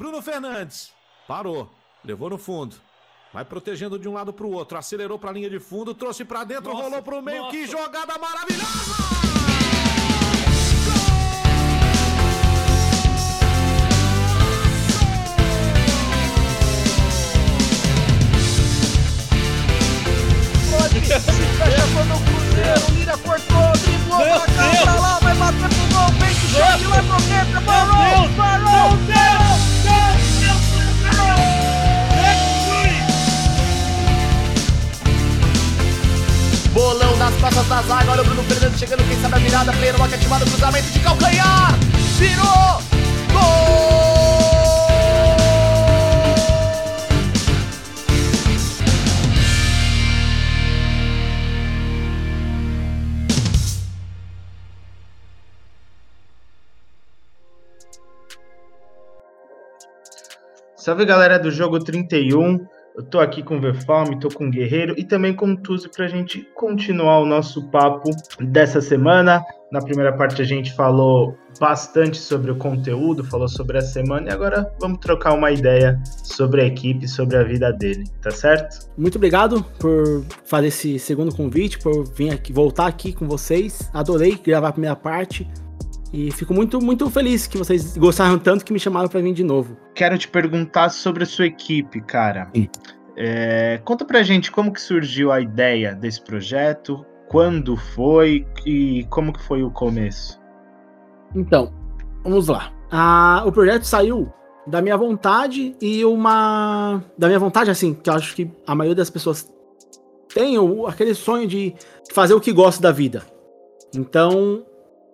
Bruno Fernandes. Parou. Levou no fundo. Vai protegendo de um lado para o outro. Acelerou para a linha de fundo, trouxe para dentro, nossa, rolou para o meio. Nossa. Que jogada maravilhosa! Se fecha quando o Cruzeiro, Lira cortou, driblou pra cá, pra lá, vai bater pro gol, vem que chute, vai pro dentro, parou, parou, Bolão nas costas da zaga, olha o Bruno Fernandes chegando, quem sabe a virada, player, lock ativado, cruzamento de calcanhar, virou, gol! Salve galera do jogo 31. Eu tô aqui com o tô com o Guerreiro e também com o Tuzi pra gente continuar o nosso papo dessa semana. Na primeira parte a gente falou bastante sobre o conteúdo, falou sobre a semana e agora vamos trocar uma ideia sobre a equipe, sobre a vida dele, tá certo? Muito obrigado por fazer esse segundo convite, por vir aqui, voltar aqui com vocês. Adorei gravar a primeira parte. E fico muito, muito feliz que vocês gostaram tanto que me chamaram para vir de novo. Quero te perguntar sobre a sua equipe, cara. É, conta pra gente como que surgiu a ideia desse projeto, quando foi e como que foi o começo. Então, vamos lá. Ah, o projeto saiu da minha vontade e uma. Da minha vontade, assim, que eu acho que a maioria das pessoas tem aquele sonho de fazer o que gosta da vida. Então,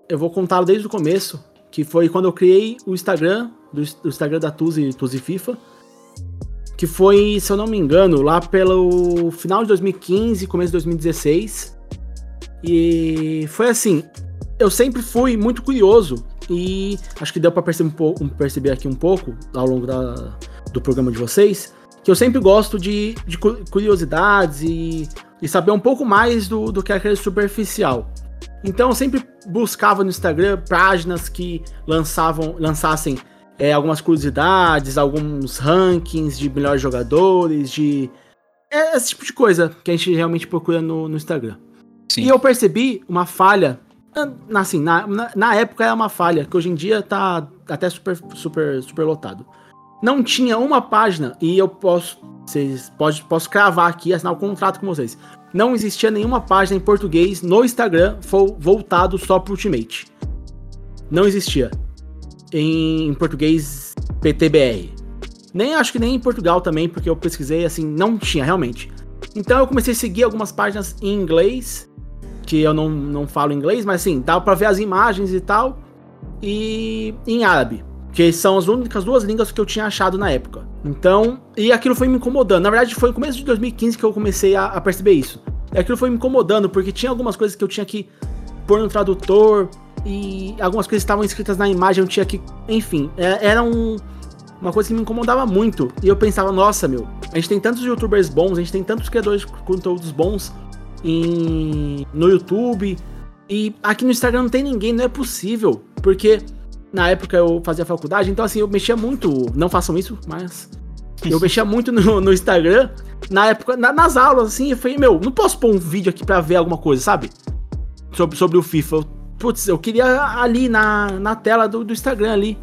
eu vou contá-lo desde o começo, que foi quando eu criei o Instagram, do, do Instagram da Tuzi, Tuzi FIFA, que foi, se eu não me engano, lá pelo final de 2015, começo de 2016. E foi assim, eu sempre fui muito curioso e acho que deu para perceber, um pouco, perceber aqui um pouco ao longo da, do programa de vocês, que eu sempre gosto de, de curiosidades e, e saber um pouco mais do, do que aquele superficial. Então eu sempre buscava no Instagram páginas que lançavam, lançassem é, algumas curiosidades, alguns rankings de melhores jogadores, de. É, esse tipo de coisa que a gente realmente procura no, no Instagram. Sim. E eu percebi uma falha. Assim, na, na, na, época era uma falha, que hoje em dia tá até super, super, super lotado. Não tinha uma página, e eu posso. Vocês pode, posso cravar aqui, assinar um contrato com vocês não existia nenhuma página em português no Instagram voltado só para Ultimate. Não existia. Em, português PTBR. Nem acho que nem em Portugal também, porque eu pesquisei assim, não tinha realmente. Então eu comecei a seguir algumas páginas em inglês, que eu não, não falo inglês, mas assim, dava para ver as imagens e tal, e em árabe, que são as únicas duas línguas que eu tinha achado na época. Então, e aquilo foi me incomodando. Na verdade, foi no começo de 2015 que eu comecei a, a perceber isso. E aquilo foi me incomodando, porque tinha algumas coisas que eu tinha que pôr no tradutor, e algumas coisas estavam escritas na imagem, eu tinha que. Enfim, é, era um, uma coisa que me incomodava muito. E eu pensava, nossa, meu, a gente tem tantos youtubers bons, a gente tem tantos criadores de conteúdos bons em, no YouTube. E aqui no Instagram não tem ninguém, não é possível. Porque na época eu fazia faculdade, então assim, eu mexia muito. Não façam isso, mas. Eu mexia muito no, no Instagram. Na época, na, nas aulas, assim, eu falei, meu, não posso pôr um vídeo aqui pra ver alguma coisa, sabe? Sobre, sobre o FIFA. Eu, putz, eu queria ali na, na tela do, do Instagram ali.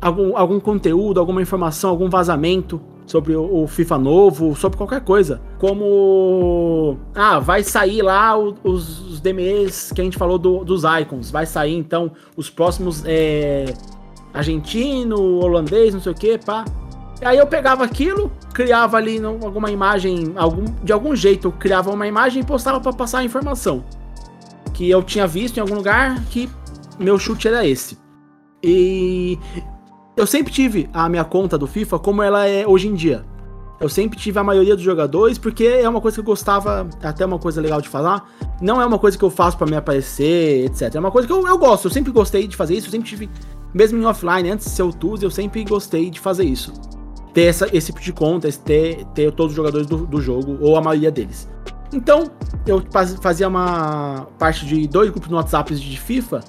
Algum, algum conteúdo, alguma informação, algum vazamento sobre o, FIFA novo, sobre qualquer coisa. Como. Ah, vai sair lá os, os DMEs que a gente falou do, dos icons. Vai sair então os próximos. É, argentino, holandês, não sei o que, pá. Aí eu pegava aquilo, criava ali alguma imagem, algum, de algum jeito eu criava uma imagem e postava para passar a informação. Que eu tinha visto em algum lugar que meu chute era esse. E eu sempre tive a minha conta do FIFA como ela é hoje em dia. Eu sempre tive a maioria dos jogadores, porque é uma coisa que eu gostava, até uma coisa legal de falar. Não é uma coisa que eu faço para me aparecer, etc. É uma coisa que eu, eu, gosto, eu sempre gostei de fazer isso, eu sempre tive, mesmo em offline, antes de ser o Tuz, eu sempre gostei de fazer isso. Ter essa, esse tipo de conta, ter, ter todos os jogadores do, do jogo, ou a maioria deles. Então, eu fazia uma parte de dois grupos no WhatsApp de FIFA,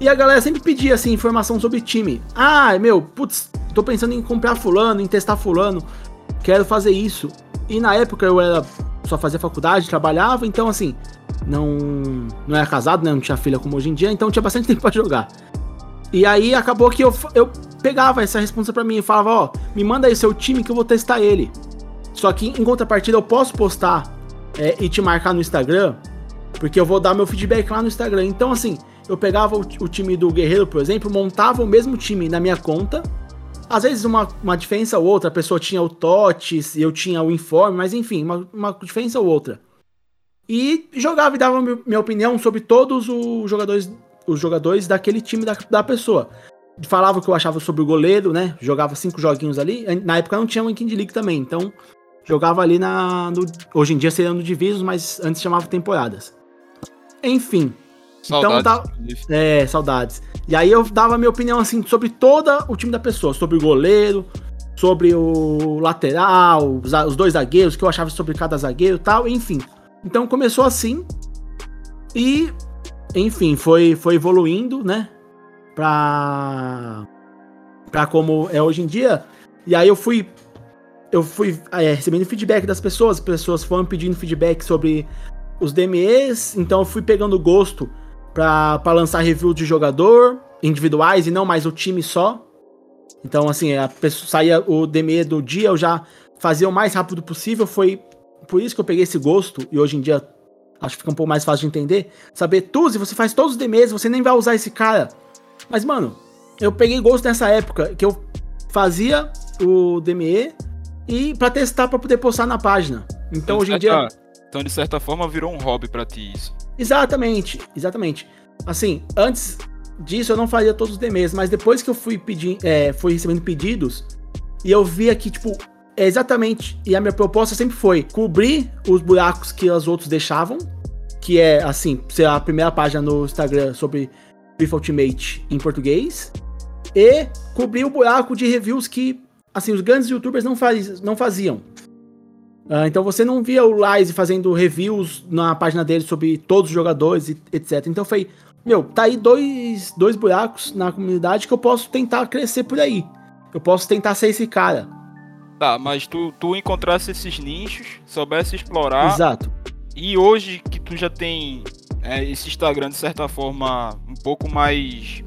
e a galera sempre pedia, assim, informação sobre time. Ah, meu, putz, tô pensando em comprar fulano, em testar fulano, quero fazer isso. E na época eu era só fazia faculdade, trabalhava, então assim, não não era casado, né, não tinha filha como hoje em dia, então tinha bastante tempo para jogar. E aí acabou que eu, eu pegava essa resposta para mim e falava, ó, me manda aí seu time que eu vou testar ele. Só que em contrapartida eu posso postar é, e te marcar no Instagram, porque eu vou dar meu feedback lá no Instagram. Então assim, eu pegava o, o time do Guerreiro, por exemplo, montava o mesmo time na minha conta. Às vezes uma, uma diferença ou outra, a pessoa tinha o TOTS eu tinha o informe, mas enfim, uma, uma diferença ou outra. E jogava e dava minha opinião sobre todos os jogadores, os jogadores daquele time da, da pessoa. Falava o que eu achava sobre o goleiro, né? Jogava cinco joguinhos ali. Na época não tinha o Weekend League também, então jogava ali na. No, hoje em dia seria no Divisos, mas antes chamava temporadas. Enfim, Saudades. então, tá, é, saudades. E aí eu dava minha opinião assim sobre todo o time da pessoa, sobre o goleiro, sobre o lateral, os, os dois zagueiros, o que eu achava sobre cada zagueiro e tal, enfim. Então começou assim e, enfim, foi, foi evoluindo, né? Pra, pra como é hoje em dia. E aí eu fui eu fui é, recebendo feedback das pessoas, as pessoas foram pedindo feedback sobre os DMEs, então eu fui pegando gosto para lançar review de jogador individuais e não mais o time só. Então, assim, a pessoa, saía o DME do dia, eu já fazia o mais rápido possível. Foi por isso que eu peguei esse gosto, e hoje em dia acho que fica um pouco mais fácil de entender. Saber, Tuzi, você faz todos os DMEs, você nem vai usar esse cara. Mas, mano, eu peguei gosto nessa época que eu fazia o DME e para testar para poder postar na página. Então, hoje em dia. Então, de certa forma, virou um hobby para ti isso. Exatamente, exatamente. Assim, antes disso eu não fazia todos os DMs, mas depois que eu fui pedir, é, fui recebendo pedidos e eu vi aqui, tipo, é exatamente, e a minha proposta sempre foi cobrir os buracos que os outros deixavam, que é, assim, ser a primeira página no Instagram sobre FIFA Ultimate em português, e cobrir o buraco de reviews que, assim, os grandes youtubers não, faz, não faziam. Uh, então você não via o Lize fazendo reviews na página dele sobre todos os jogadores, e, etc. Então foi, meu, tá aí dois, dois buracos na comunidade que eu posso tentar crescer por aí. Eu posso tentar ser esse cara. Tá, mas tu, tu encontrasse esses nichos, soubesse explorar. Exato. E hoje que tu já tem é, esse Instagram, de certa forma, um pouco mais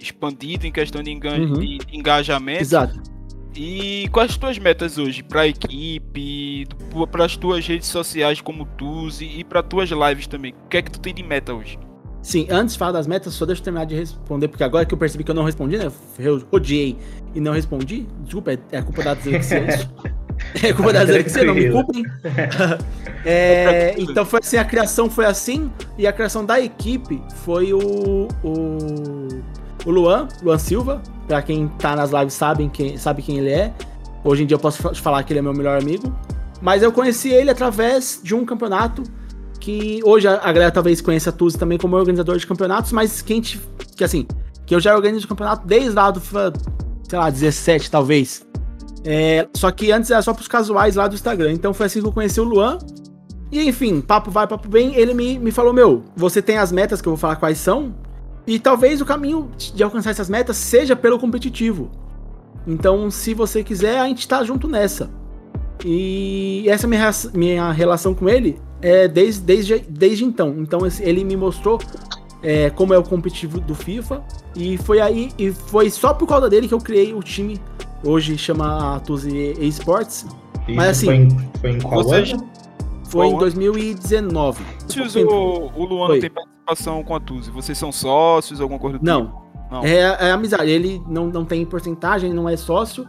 expandido em questão de, enga uhum. de engajamento. Exato e quais as tuas metas hoje para a equipe, para as tuas redes sociais como Tuzi e para tuas lives também? O que é que tu tem de meta hoje? Sim, antes de falar das metas, só deixa eu terminar de responder, porque agora que eu percebi que eu não respondi, né? Eu odiei e não respondi. Desculpa, é, é culpa da Zerxia isso. É culpa da Zerxia, não me culpem. é, então foi assim, a criação foi assim, e a criação da equipe foi o, o o Luan, Luan Silva, pra quem tá nas lives sabe quem, sabe quem ele é. Hoje em dia eu posso falar que ele é meu melhor amigo. Mas eu conheci ele através de um campeonato que hoje a, galera talvez conheça a Tuzi também como organizador de campeonatos, mas quem te, que assim, que eu já organizo campeonato desde lá do FIFA, sei lá, 17 talvez. É, só que antes era só pros casuais lá do Instagram. Então foi assim que eu conheci o Luan. E enfim, papo vai, papo bem. Ele me, me falou: Meu, você tem as metas que eu vou falar quais são. E talvez o caminho de alcançar essas metas seja pelo competitivo. Então, se você quiser, a gente tá junto nessa. E essa minha, minha relação com ele é desde, desde, desde então. Então, ele me mostrou é, como é o competitivo do FIFA. E foi aí, e foi só por causa dele que eu criei o time. Hoje chama Tuzi Esports. Mas assim. Foi em, foi em qual ano? Foi em 2019. O, o Luan foi. tem participação com a Tuzi? Vocês são sócios, alguma coisa do Não. Tipo? Não. É, é amizade. Ele não, não tem porcentagem, não é sócio.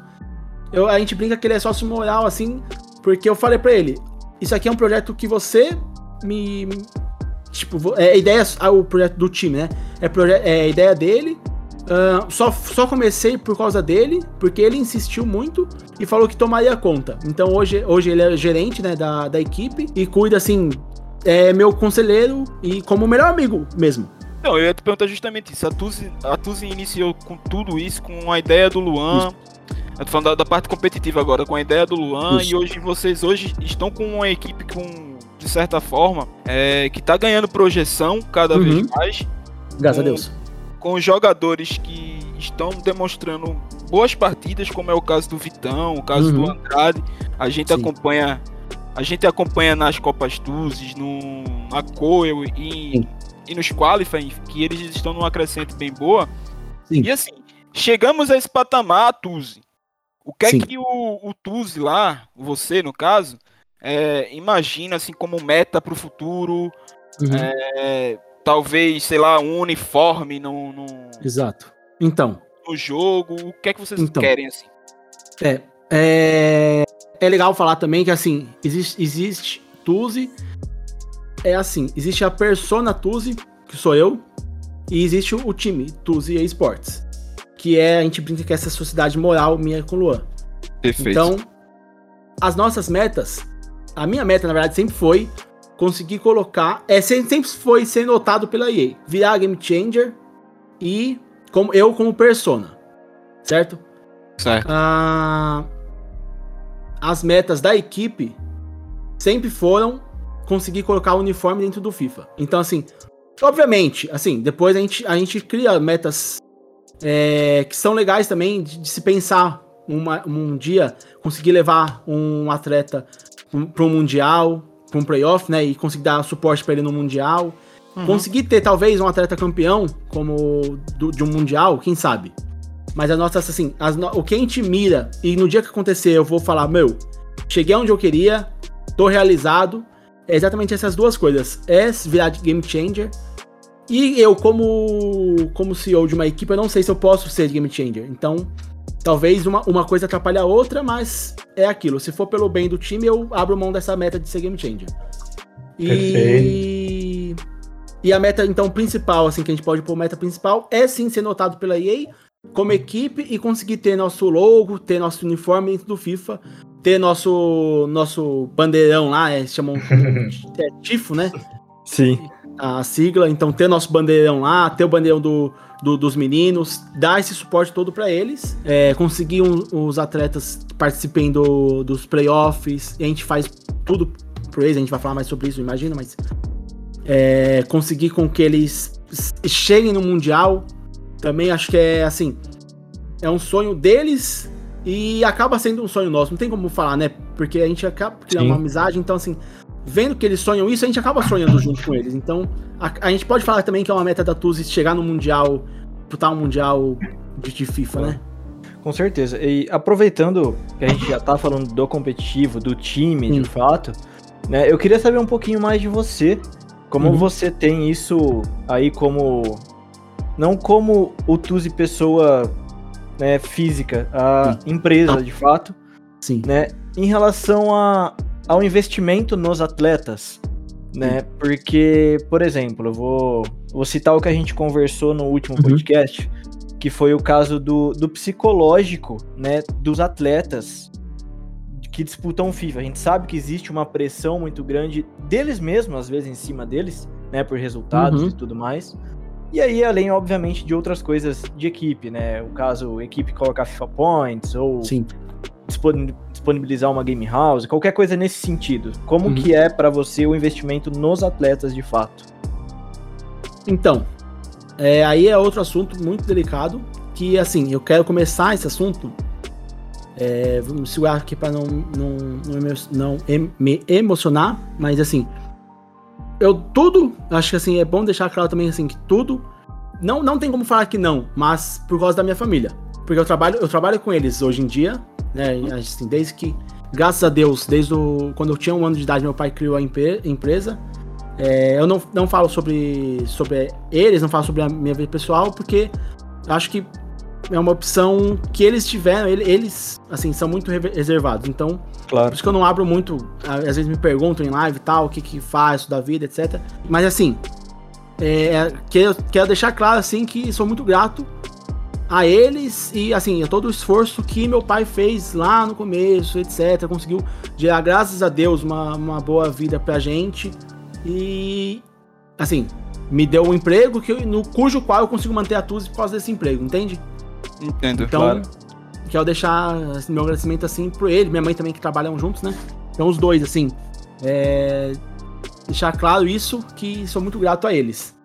Eu, a gente brinca que ele é sócio moral, assim, porque eu falei para ele: Isso aqui é um projeto que você me. Tipo, é ideia. Ah, o projeto do time, né? É, proje é ideia dele. Uh, só, só comecei por causa dele, porque ele insistiu muito e falou que tomaria conta. Então hoje, hoje ele é gerente né, da, da equipe e cuida assim é meu conselheiro e como melhor amigo mesmo. Não, eu ia te perguntar justamente isso. A Tuzi, a Tuzi iniciou com tudo isso, com a ideia do Luan. Isso. Eu tô falando da, da, parte competitiva agora, com a ideia do Luan. Isso. E hoje vocês hoje estão com uma equipe com, de certa forma, é, que tá ganhando projeção cada uhum. vez mais. Graças com, a Deus. Com jogadores que estão demonstrando boas partidas, como é o caso do Vitão, o caso Uhum. do Andrade. A gente Sim. acompanha. A gente acompanha nas Copas Tuzes, no, na Coel e, Sim. e nos Qualifying, que eles estão numa crescente bem boa. Sim. E assim, chegamos a esse patamar, Tuzi. O que Sim. é que o, o Tuzi lá, você no caso, é, imagina assim como meta para o futuro? Uhum. É, talvez, sei lá, um uniforme no, no, Exato. Então, no jogo. O que é que vocês Então. querem assim? É, é, é legal falar também que assim, existe, existe Tuzi. É assim, existe a persona Tuzi, que sou eu, e existe o, o time Tuzi Esports, que é a gente brinca que é essa sociedade moral minha com o Luan. Perfeito. Então, as nossas metas, a minha meta na verdade sempre foi conseguir colocar, é sempre, sempre foi ser notado pela EA, virar game changer e como eu como persona, certo? certo. Ah, as metas da equipe sempre foram conseguir colocar o uniforme dentro do FIFA. Então, assim, obviamente, assim, depois a gente, a gente cria metas é, que são legais também de, de se pensar uma- um dia conseguir levar um atleta para um mundial, para um playoff, né, e conseguir dar suporte para ele no mundial. Conseguir ter talvez um atleta campeão como do- de um mundial, quem sabe? Mas a nossa, assim, as no- o que a gente mira, e no dia que acontecer eu vou falar, meu, cheguei onde eu queria, tô realizado, é exatamente essas duas coisas. É virar game changer. E eu, como, como CEO de uma equipe, eu não sei se eu posso ser game changer. Então, talvez uma, uma coisa atrapalhe a outra, mas é aquilo. Se for pelo bem do time, eu abro mão dessa meta de ser game changer. E. E a meta, então, principal, assim, que a gente pode pôr meta principal, é sim ser notado pela EA como equipe e conseguir ter nosso logo, ter nosso uniforme dentro do FIFA, ter nosso nosso bandeirão lá, é, chamam é, tifo, né? Sim. A sigla, então ter nosso bandeirão lá, ter o bandeirão do, do- dos meninos, dar esse suporte todo pra eles, é, conseguir um- os atletas participem do, dos playoffs, e a gente faz tudo por eles, a gente vai falar mais sobre isso, imagina, mas é, conseguir com que eles cheguem no Mundial, também acho que é assim, é um sonho deles e acaba sendo um sonho nosso, não tem como falar, né? Porque a gente acaba criando Sim. uma amizade, então assim, vendo que eles sonham isso, a gente acaba sonhando junto com eles. Então, a, a gente pode falar também que é uma meta da Tuzi chegar no Mundial, disputar um Mundial de, de FIFA, né? Com certeza. E aproveitando que a gente já tá falando do competitivo, do time, Sim. de fato, né? Eu queria saber um pouquinho mais de você. Como Uhum. você tem isso aí como. Não como o Tuzi pessoa né, física, a empresa de fato, Sim. né? Em relação a, ao investimento nos atletas, né? Porque, por exemplo, eu vou, vou citar o que a gente conversou no último Uhum. podcast, que foi o caso do, do psicológico, né? Dos atletas que disputam FIFA. A gente sabe que existe uma pressão muito grande deles mesmos, às vezes, em cima deles, né? Por resultados Uhum. e tudo mais. E aí, além, obviamente, de outras coisas de equipe, né? O caso, equipe colocar FIFA Points, ou Sim. dispon- disponibilizar uma game house, qualquer coisa nesse sentido. Como Uhum. que é pra você o investimento nos atletas de fato? Então, é, aí é outro assunto muito delicado, que assim, eu quero começar esse assunto. É, vamos segurar aqui para não, não, não, não me emocionar, mas assim, eu tudo, acho que assim, é bom deixar claro também assim, que tudo, não, não tem como falar que não, mas por causa da minha família. Porque eu trabalho, eu trabalho com eles hoje em dia, né? Assim, desde que, graças a Deus, desde o, quando eu tinha um ano de idade, meu pai criou a empre- empresa. É, eu não, não falo sobre, sobre eles, não falo sobre a minha vida pessoal, porque acho que é uma opção que eles tiveram, ele- eles, assim, são muito re- reservados. Então, por Claro. isso que eu não abro muito. Às vezes me perguntam em live e tal, o que que faz da vida, etc. Mas assim, é, quero, quero deixar claro assim que sou muito grato a eles e assim, a todo o esforço que meu pai fez lá no começo, etc. Conseguiu gerar, graças a Deus, uma, uma boa vida pra gente. E assim, me deu um emprego que no cujo qual eu consigo manter a Tuzi por causa desse emprego, entende? Entendo. Então, Claro. quero deixar meu agradecimento assim pro ele, minha mãe também que trabalham juntos, né? Então os dois, assim, é, deixar claro isso, que sou muito grato a eles.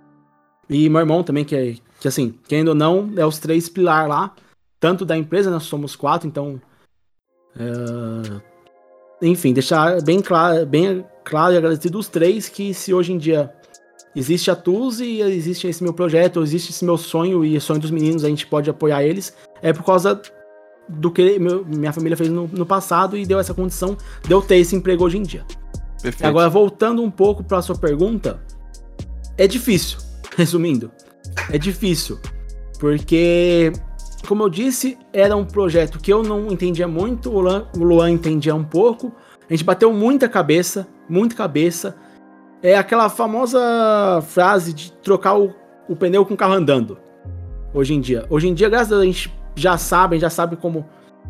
E meu irmão também, que é, Que assim, querendo ou não, é os três pilar lá, tanto da empresa, nós somos quatro, então. é, enfim, deixar bem claro, bem claro e agradecido os três que se hoje em dia existe a Tuz e existe esse meu projeto, existe esse meu sonho e o sonho dos meninos, a gente pode apoiar eles, é por causa do que meu- minha família fez no, no passado e deu essa condição de eu ter esse emprego hoje em dia. Perfeito. Agora, voltando um pouco para sua pergunta, é difícil, resumindo, é difícil, porque, como eu disse, era um projeto que eu não entendia muito, o Luan, o Luan entendia um pouco, a gente bateu muita cabeça, muita cabeça, é aquela famosa frase de trocar o, o pneu com o carro andando, hoje em dia. Hoje em dia, graças a Deus, a gente já sabe, já sabe como,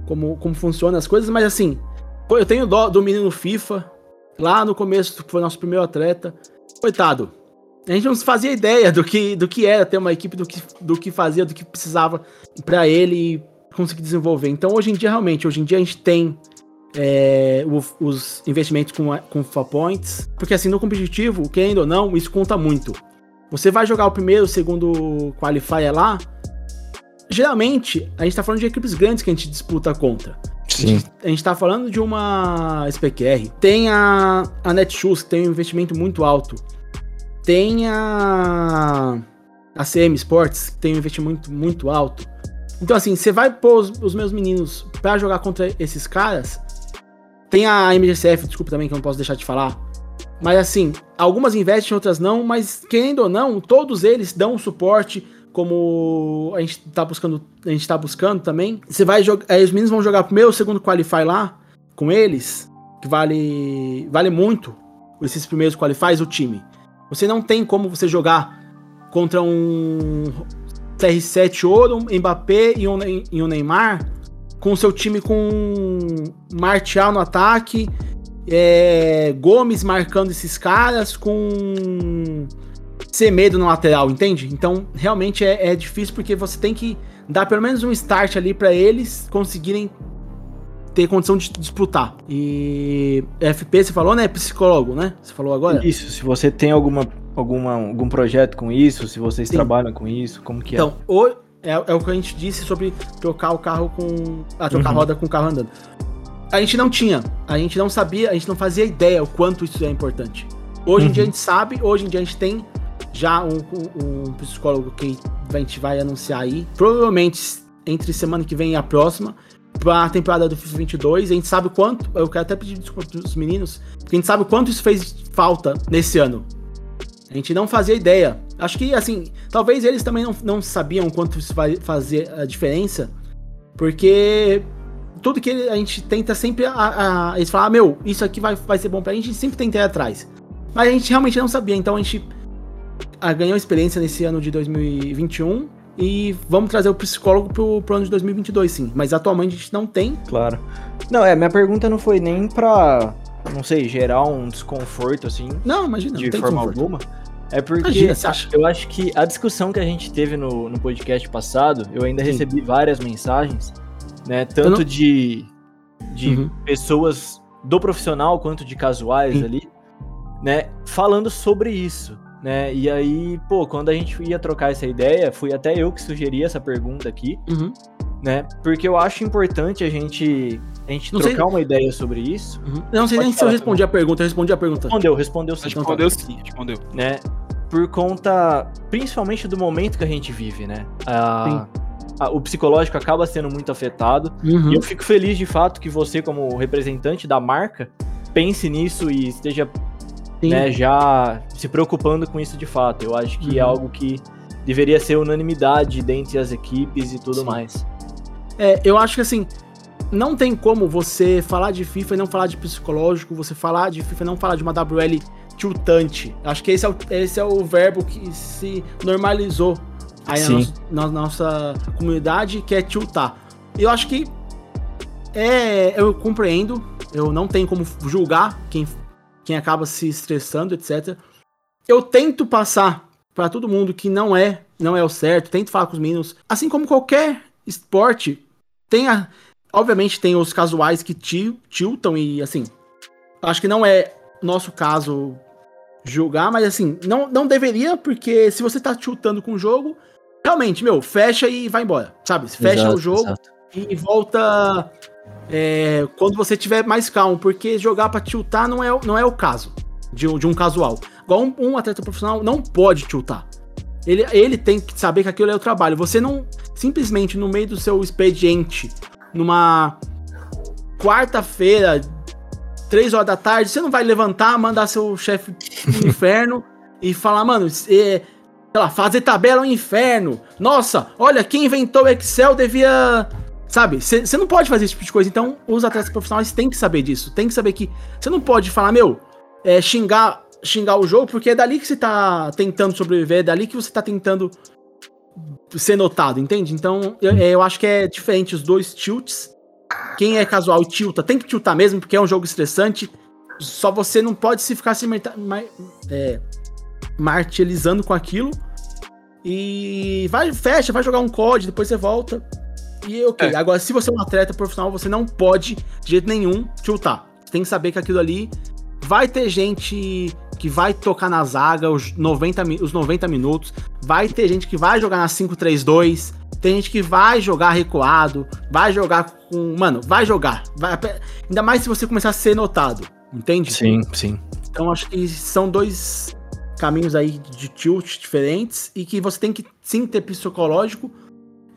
como, como funcionam as coisas, mas assim, eu tenho dó do menino FIFA, lá no começo, que foi nosso primeiro atleta. Coitado. A gente não fazia ideia do que, do que era ter uma equipe, do que, do que fazia, do que precisava pra ele conseguir desenvolver. Então, hoje em dia, realmente, hoje em dia a gente tem é, o- os investimentos com, com FIFA Points. Porque, assim, no competitivo, querendo ou não, isso conta muito. Você vai jogar o primeiro, o segundo qualifier lá. Geralmente, a gente tá falando de equipes grandes que a gente disputa contra. Sim. A gente tá falando de uma SPQR. Tem a, a Netshoes, que tem um investimento muito alto. Tem a, a CM Sports, que tem um investimento muito alto. Então, assim, você vai pôr os, os meus meninos pra jogar contra esses caras. Tem a MGCF, desculpa também que eu não posso deixar de falar. Mas, assim, algumas investem, outras não. Mas, querendo ou não, todos eles dão suporte como a gente tá buscando, a gente tá buscando também. Você vai jogar, aí os meninos vão jogar primeiro segundo qualify lá com eles, que vale vale muito esses primeiros qualifies o time. Você não tem como você jogar contra um CR7 Ouro, um Mbappé e um, e um Neymar com o seu time com Martial no ataque, é, Gomes marcando esses caras com Semedo no lateral, entende? Então, realmente é, é difícil porque você tem que dar pelo menos um start ali pra eles conseguirem ter condição de disputar. E FP, você falou, né? Psicólogo, né? Você falou agora? Isso, se você tem alguma, alguma, algum projeto com isso, se vocês Sim. trabalham com isso, como que é? Então, é, é o que a gente disse sobre trocar o carro com. Ah, trocar a Uhum. roda com o carro andando. A gente não tinha, a gente não sabia, a gente não fazia ideia o quanto isso é importante. Hoje em Uhum. dia a gente sabe, hoje em dia a gente tem já um, um- um psicólogo que a gente vai anunciar aí. Provavelmente entre semana que vem e a próxima, pra temporada do FIFA 22. A gente sabe o quanto, eu quero até pedir desculpa pros meninos, porque a gente sabe o quanto isso fez falta nesse ano. A gente não fazia ideia. Acho que, assim, talvez eles também não, não sabiam quanto isso vai fazer a diferença, porque tudo que a gente tenta sempre. A, a- eles falam, ah, meu, isso aqui vai, vai ser bom pra gente, a gente sempre tenta ir atrás. Mas a gente realmente não sabia, então a gente ah, ganhou experiência nesse ano de 2021 e vamos trazer o psicólogo pro, pro ano de 2022, sim. Mas atualmente a gente não tem. Claro. Não, é, minha pergunta não foi nem pra, não sei, gerar um desconforto, assim, Não, imagina, não de tem forma alguma. É porque Imagina, eu acho que a discussão que a gente teve no, no podcast passado, eu ainda Sim. recebi várias mensagens, né? Tanto não- de, de Uhum. pessoas do profissional quanto de casuais Sim. ali, né? Falando sobre isso, né? E aí, pô, quando a gente ia trocar essa ideia, fui até eu que sugeri essa pergunta aqui, Uhum, né? Porque eu acho importante a gente, a gente Não sei- trocar uma ideia sobre isso. uhum. Não sei Pode nem se eu respondi a pergunta, eu respondi a pergunta. Respondeu, respondeu sim. Então tá. Respondeu sim, respondeu. né? Por conta, principalmente do momento que a gente vive, né? A- a- o psicológico acaba sendo muito afetado. Uhum. E eu fico feliz de fato que você, como representante da marca, pense nisso e esteja né, já se preocupando com isso de fato. Eu acho que é Uhum. algo que deveria ser unanimidade dentre as equipes e tudo Sim. mais. É, eu acho que assim, não tem como você falar de FIFA e não falar de psicológico, você falar de FIFA e não falar de uma WL tiltante. Acho que esse é o, esse é o verbo que se normalizou aí na na nossa comunidade, que é tiltar. Eu acho que é, eu compreendo, eu não tenho como julgar quem, quem acaba se estressando, etc. Eu tento passar pra todo mundo que não é, não é o certo, tento falar com os meninos, assim como qualquer esporte, tem a, obviamente tem os casuais que til- tiltam e assim, acho que não é nosso caso julgar, mas assim, não, não deveria, porque se você tá tiltando com o jogo, realmente, meu, fecha e vai embora, sabe? Fecha Exato, o jogo exato. e volta é, quando você tiver mais calmo, porque jogar pra tiltar não é, o- não é o caso de, um- de um casual. Igual um, um atleta profissional não pode tiltar. Ele, ele tem que saber que aquilo é o trabalho. Você não simplesmente no meio do seu expediente, numa quarta-feira, três horas da tarde, você não vai levantar, mandar seu chefe pro inferno e falar, mano, é, sei lá, fazer tabela é um inferno. Nossa, olha, quem inventou o Excel devia. Sabe, você não pode fazer esse tipo de coisa. Então, os atletas profissionais têm que saber disso. Tem que saber que você não pode falar, meu, é, xingar, xingar o jogo, porque é dali que você tá tentando sobreviver, é dali que você tá tentando ser notado, entende? Então, eu, é, eu acho que é diferente os dois tilts. Quem é casual e tilta, tem que tiltar mesmo, porque é um jogo estressante. Só você não pode se ficar se mar- é, martirizando com aquilo. E vai, fecha, vai jogar um COD, depois você volta. E ok. É. Agora, se você é um atleta profissional, você não pode, de jeito nenhum, tiltar. Você tem que saber que aquilo ali vai ter gente que vai tocar na zaga os 90, mi- os 90 minutos. Vai ter gente que vai jogar na 5-3-2. Tem gente que vai jogar recuado. Vai jogar com. Mano, vai jogar. Vai- ainda mais se você começar a ser notado. Entende? Sim, sim. Então acho que são dois caminhos aí de tilt diferentes e que você tem que sim ter psicológico.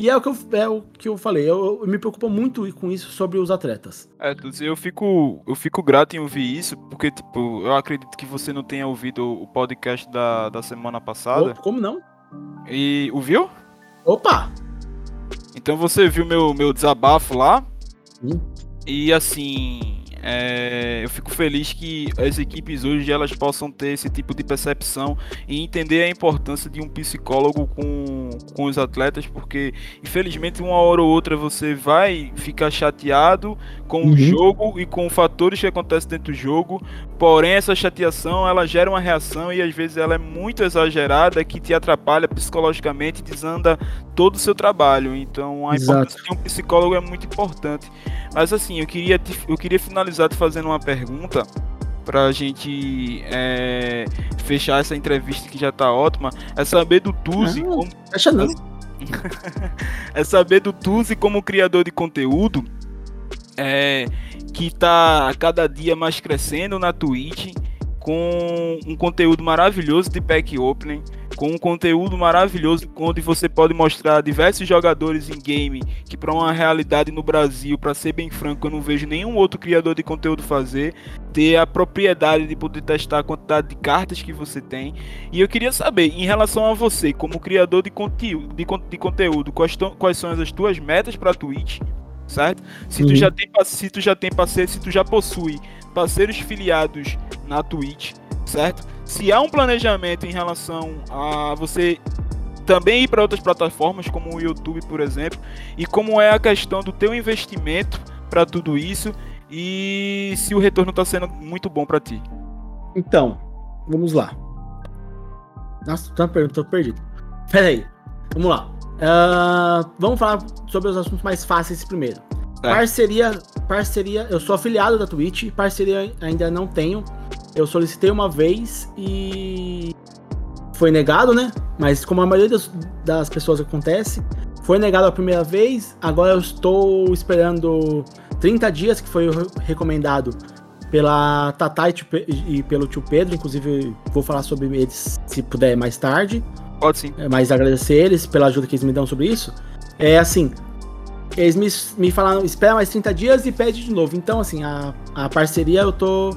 E é o que eu, é o que eu falei. Eu, eu me preocupo muito com isso sobre os atletas. É, eu fico, eu fico grato em ouvir isso, porque, tipo, eu acredito que você não tenha ouvido o podcast da, da semana passada. Como não? E ouviu? Opa! Então você viu meu, meu desabafo lá. Sim. E assim, é, eu fico feliz que as equipes hoje elas possam ter esse tipo de percepção e entender a importância de um psicólogo com, com os atletas, porque infelizmente uma hora ou outra você vai ficar chateado com Uhum. o jogo e com fatores que acontecem dentro do jogo, porém essa chateação ela gera uma reação e às vezes ela é muito exagerada que te atrapalha psicologicamente e desanda todo o seu trabalho. Então a Exato. importância de um psicólogo é muito importante. Mas assim, eu queria, te- eu queria finalizar te fazendo uma pergunta pra gente é, fechar essa entrevista que já tá ótima. É saber do Tuzi, Não. como, Fecha não. é saber do Tuzi como criador de conteúdo, é, que tá a cada dia mais crescendo na Twitch, com um conteúdo maravilhoso de pack opening, com um conteúdo maravilhoso onde você pode mostrar diversos jogadores em game que para uma realidade no Brasil, para ser bem franco, eu não vejo nenhum outro criador de conteúdo fazer, ter a propriedade de poder testar a quantidade de cartas que você tem. E eu queria saber, em relação a você, como criador de conteúdo, de, de conteúdo quais, tão- quais são as tuas metas para Twitch, certo? Se tu Uhum. já tem, se tu já tem parceiro, se tu já possui parceiros filiados na Twitch, certo? Se há um planejamento em relação a você também ir para outras plataformas como o YouTube, por exemplo, e como é a questão do teu investimento para tudo isso e se o retorno está sendo muito bom para ti. Então, vamos lá. Nossa, tá pergunta, tô perdido. Pera aí. Vamos lá. Ah, vamos falar sobre os assuntos mais fáceis primeiro. Parceria, parceria, eu sou afiliado da Twitch, parceria ainda não tenho. Eu solicitei uma vez e foi negado, né? Mas como a maioria das, das pessoas acontece, foi negado a primeira vez. Agora eu estou esperando 30 dias, que foi recomendado pela Tatá e, e pelo tio Pedro. Inclusive, vou falar sobre eles se puder mais tarde. Pode sim. É, mas agradecer eles pela ajuda que eles me dão sobre isso. É assim, eles me, me falaram, espera mais 30 dias e pede de novo. Então, assim, a, a parceria eu tô.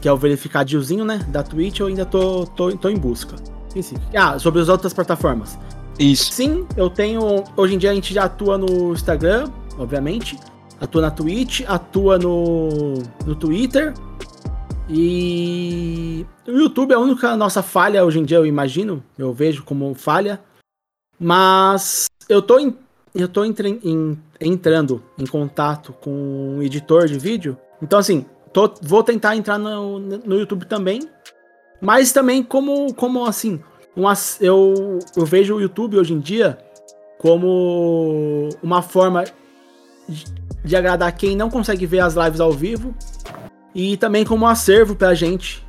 Que é o verificadiozinho, né? Da Twitch, eu ainda tô, tô, tô em busca. Ah, sobre as outras plataformas. Isso. Sim, eu tenho. Hoje em dia a gente já atua no Instagram, obviamente. Atua na Twitch, atua no, no Twitter. E o YouTube é a única nossa falha hoje em dia, eu imagino. Eu vejo como falha. Mas eu tô, em- eu tô entre- em- entrando em contato com um editor de vídeo. Então, assim, tô- vou tentar entrar no, no YouTube também. Mas também como, como assim, um ass- eu, eu vejo o YouTube hoje em dia como uma forma de, de agradar quem não consegue ver as lives ao vivo e também como um acervo pra gente,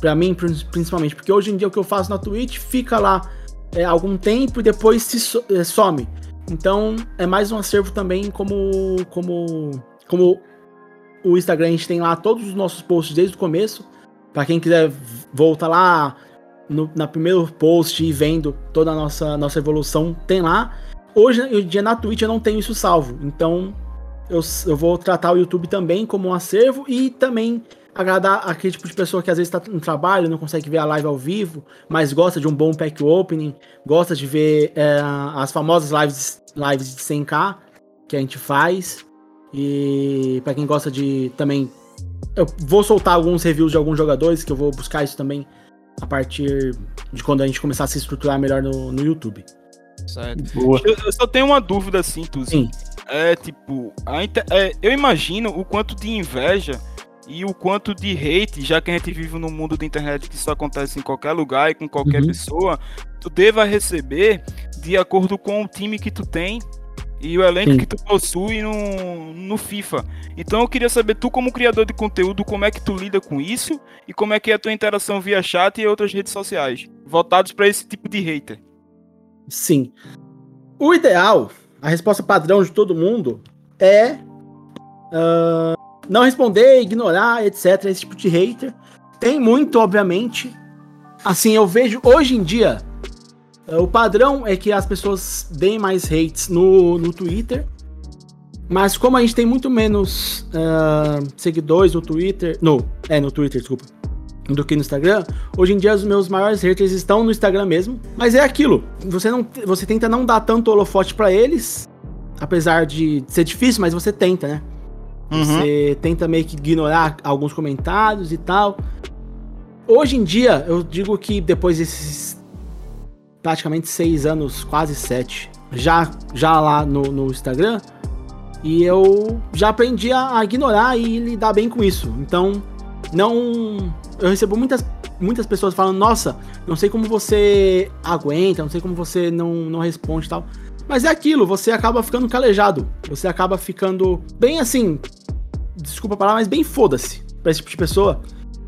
pra mim prin- principalmente, porque hoje em dia o que eu faço na Twitch fica lá é, algum tempo e depois se é, some. Então é mais um acervo também como como como o Instagram a gente tem lá todos os nossos posts desde o começo. Pra quem quiser voltar lá no na primeiro post e vendo toda a nossa nossa evolução, tem lá. Hoje em dia na Twitch eu não tenho isso salvo. Então eu, eu vou tratar o YouTube também como um acervo e também agradar aquele tipo de pessoa que às vezes está no trabalho, não consegue ver a live ao vivo, mas gosta de um bom pack opening, gosta de ver é, as famosas lives, lives de 100k que a gente faz. E para quem gosta de também. Eu vou soltar alguns reviews de alguns jogadores, que eu vou buscar isso também a partir de quando a gente começar a se estruturar melhor no, no YouTube. Certo. Boa. Eu, eu só tenho uma dúvida assim, Tuzi. Sim. É tipo, a inte- é, eu imagino o quanto de inveja e o quanto de hate, já que a gente vive num mundo da internet que isso acontece em qualquer lugar e com qualquer Uhum. pessoa, tu deva receber de acordo com o time que tu tem e o elenco Sim. que tu possui no, no FIFA. Então eu queria saber, tu como criador de conteúdo, como é que tu lida com isso e como é que é a tua interação via chat e outras redes sociais, voltados para esse tipo de hater. Sim. O ideal, a resposta padrão de todo mundo é ah, não responder, ignorar, etc. Esse tipo de hater. Tem muito, obviamente. Assim, eu vejo hoje em dia. Ah, o padrão é que as pessoas deem mais hates no, no Twitter. Mas como a gente tem muito menos ah, seguidores no Twitter. No, é, no Twitter, desculpa. Do que no Instagram. Hoje em dia os meus maiores haters estão no Instagram mesmo. Mas é aquilo. Você não, você tenta não dar tanto holofote pra eles. Apesar de ser difícil, mas você tenta, né? Você tenta meio que ignorar alguns comentários e tal. Hoje em dia, eu digo que depois desses praticamente seis anos, quase sete, já, já lá no, no Instagram, e eu já aprendi a, a ignorar e lidar bem com isso. Então, não. Eu recebo muitas, muitas pessoas falando: Nossa, não sei como você aguenta, não sei como você não, não responde e tal. Mas é aquilo, você acaba ficando calejado. Você acaba ficando bem assim. Desculpa a palavra, mas bem foda-se pra esse tipo de pessoa.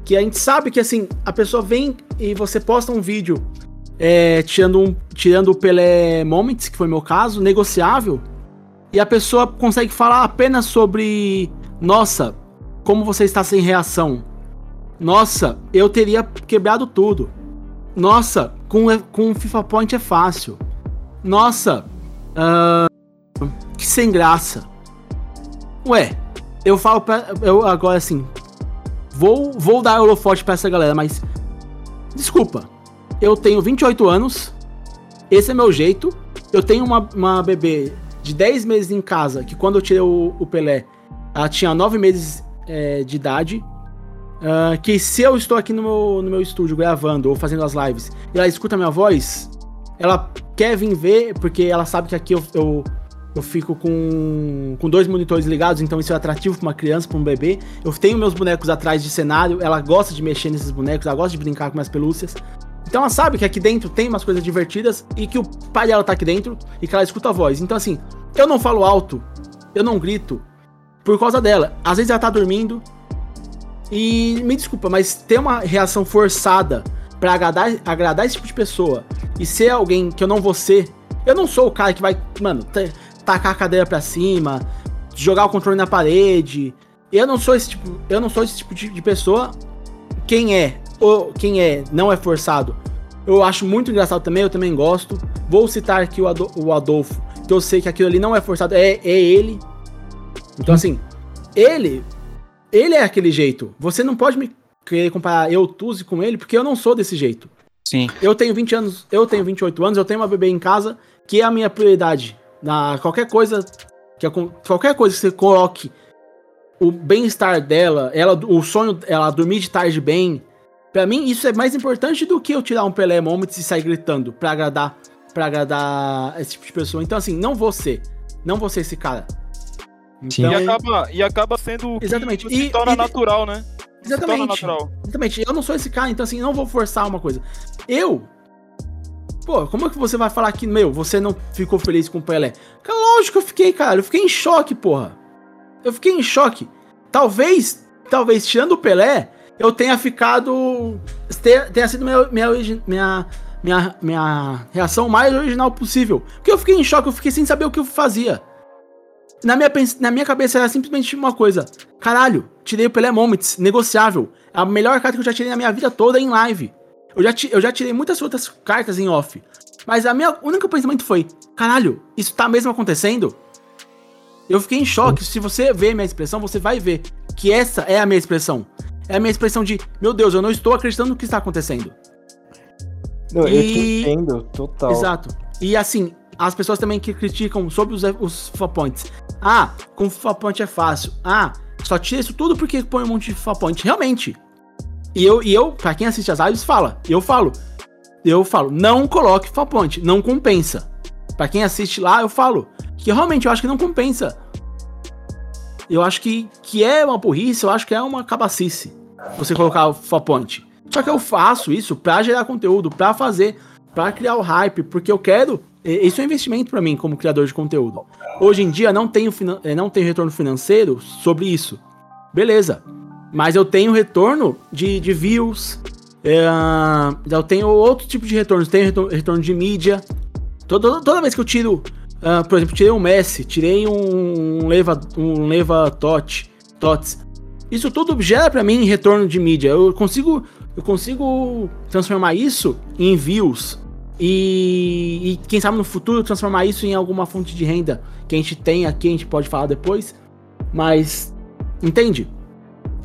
Que a gente sabe que assim, a pessoa vem e você posta um vídeo é, tirando, um, tirando o Pelé Moments, que foi meu caso, negociável, e a pessoa consegue falar apenas sobre nossa, como você está sem reação. Nossa, eu teria quebrado tudo. Nossa, com, com FIFA Point é fácil. Nossa, ah, que sem graça. Ué, eu falo pra. Eu agora assim. Vou, vou dar holofote pra essa galera, mas. Desculpa. Eu tenho 28 anos. Esse é meu jeito. Eu tenho uma, uma bebê de 10 meses em casa, que quando eu tirei o, o Pelé, ela tinha 9 meses é, de idade. Ah, que se eu estou aqui no meu, no meu estúdio gravando ou fazendo as lives e ela escuta a minha voz, ela quer vir ver, porque ela sabe que aqui eu, eu, eu fico com, com dois monitores ligados, então isso é atrativo para uma criança, para um bebê. Eu tenho meus bonecos atrás de cenário, ela gosta de mexer nesses bonecos, ela gosta de brincar com minhas pelúcias. Então ela sabe que aqui dentro tem umas coisas divertidas e que o pai dela tá aqui dentro e que ela escuta a voz. Então assim, eu não falo alto, eu não grito por causa dela. Às vezes ela tá dormindo e me desculpa, mas ter uma reação forçada pra agradar, agradar esse tipo de pessoa e ser alguém que eu não vou ser, eu não sou o cara que vai, mano, ta- tacar a cadeira pra cima, jogar o controle na parede. Eu não sou esse tipo, eu não sou esse tipo de, de pessoa. Quem é, ou quem é, não é forçado. Eu acho muito engraçado também, eu também gosto. Vou citar aqui o, Ado- o Adolfo, que eu sei que aquilo ali não é forçado, é, é ele. Então assim, ele, ele é aquele jeito. Você não pode me querer comparar eu, Tuzi, com ele, porque eu não sou desse jeito. Sim. Eu tenho 20 anos, eu tenho 28 anos, eu tenho uma bebê em casa, que é a minha prioridade. Na qualquer coisa que qualquer coisa que você coloque o bem-estar dela, ela o sonho ela dormir de tarde bem, Pra mim isso é mais importante do que eu tirar um Pelé Moments e sair gritando pra agradar para agradar esse tipo de pessoa. Então assim, não vou ser, não vou ser esse cara. Sim. Então, E acaba, e acaba sendo o que Exatamente. se E- torna e- natural, né? Se torna Exatamente. natural. Exatamente. Eu não sou esse cara, então assim, não vou forçar uma coisa. Eu. Pô, como é que você vai falar que, meu, você não ficou feliz com o Pelé? Cara, lógico que eu fiquei, cara. Eu fiquei em choque, porra. Eu fiquei em choque. Talvez, talvez, tirando o Pelé, eu tenha ficado. Tenha, sido minha, minha, minha, minha, minha reação mais original possível. Porque eu fiquei em choque, eu fiquei sem saber o que eu fazia. Na minha, na minha cabeça era simplesmente uma coisa. Caralho, tirei o Pelé Moments, negociável. É a melhor carta que eu já tirei na minha vida toda em live. Eu já, eu já tirei muitas outras cartas em off. Mas a minha único pensamento foi: caralho, isso tá mesmo acontecendo? Eu fiquei em choque. Se você ver minha expressão, você vai ver que essa é a minha expressão. É a minha expressão de: meu Deus, eu não estou acreditando no que está acontecendo. Não, e... eu te entendo, total. Exato. E assim, as pessoas também que criticam sobre os, os FIFA Points. Ah, com FIFA Point é fácil. Ah, só tira isso tudo porque põe um monte de FIFA Point. Realmente. E eu, e eu, pra quem assiste as lives, fala. Eu falo. Eu falo, não coloque FIFA Point. Não compensa. Pra quem assiste lá, eu falo. Que realmente eu acho que não compensa. Eu acho que, que é uma burrice, eu acho que é uma cabacice. Você colocar o FIFA Point. Só que eu faço isso pra gerar conteúdo, pra fazer, pra criar o hype, porque eu quero isso é um investimento para mim como criador de conteúdo. Hoje em dia não tenho, eh, não tenho retorno financeiro sobre isso. Beleza. Mas eu tenho retorno de, de views. É, eu tenho outro tipo de retorno. Tenho retorno, retorno de mídia. Toda, toda vez que eu tiro, uh, por exemplo, tirei um Messi, tirei um, Leva, um Leva Tot, Tots. Isso tudo gera para mim retorno de mídia. Eu consigo, eu consigo transformar isso em views, e, e, quem sabe no futuro transformar isso em alguma fonte de renda que a gente tem aqui, a gente pode falar depois. Mas, entende?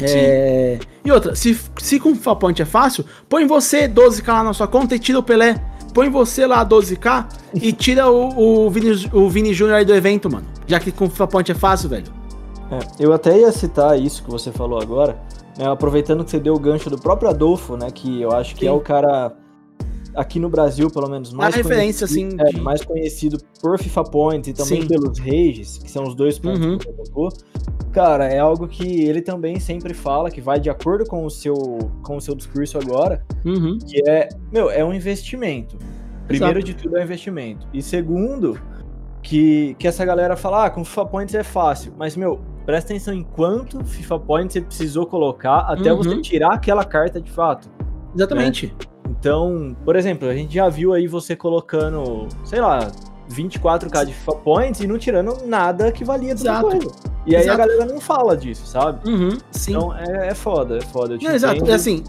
É... E outra, se, se com o Point é fácil, põe você 12k lá na sua conta e tira o Pelé. Põe você lá 12k e tira o, o Vini, o Vini Júnior aí do evento, mano. Já que com o Point é fácil, velho. É, eu até ia citar isso que você falou agora, né, aproveitando que você deu o gancho do próprio Adolfo, né? Que eu acho que Sim. é o cara aqui no Brasil, pelo menos, mais, referência, assim, é, de... mais conhecido por FIFA Points e também Sim. pelos Rages, que são os dois pontos uhum. que você tocou. Cara, é algo que ele também sempre fala, que vai de acordo com o seu, com o seu discurso agora, uhum. que é, meu, é um investimento. Primeiro Exato. de tudo é um investimento. E segundo, que, que essa galera fala, ah, com FIFA Points é fácil. Mas, meu, presta atenção em quanto FIFA Points você precisou colocar até uhum. você tirar aquela carta de fato. Exatamente. Né? Então, por exemplo, a gente já viu aí você colocando, sei lá, 24k de Points e não tirando nada que valia de coisa. E aí exato. a galera não fala disso, sabe? Uhum, sim. Então é, é foda, é foda. Não, exato, é assim,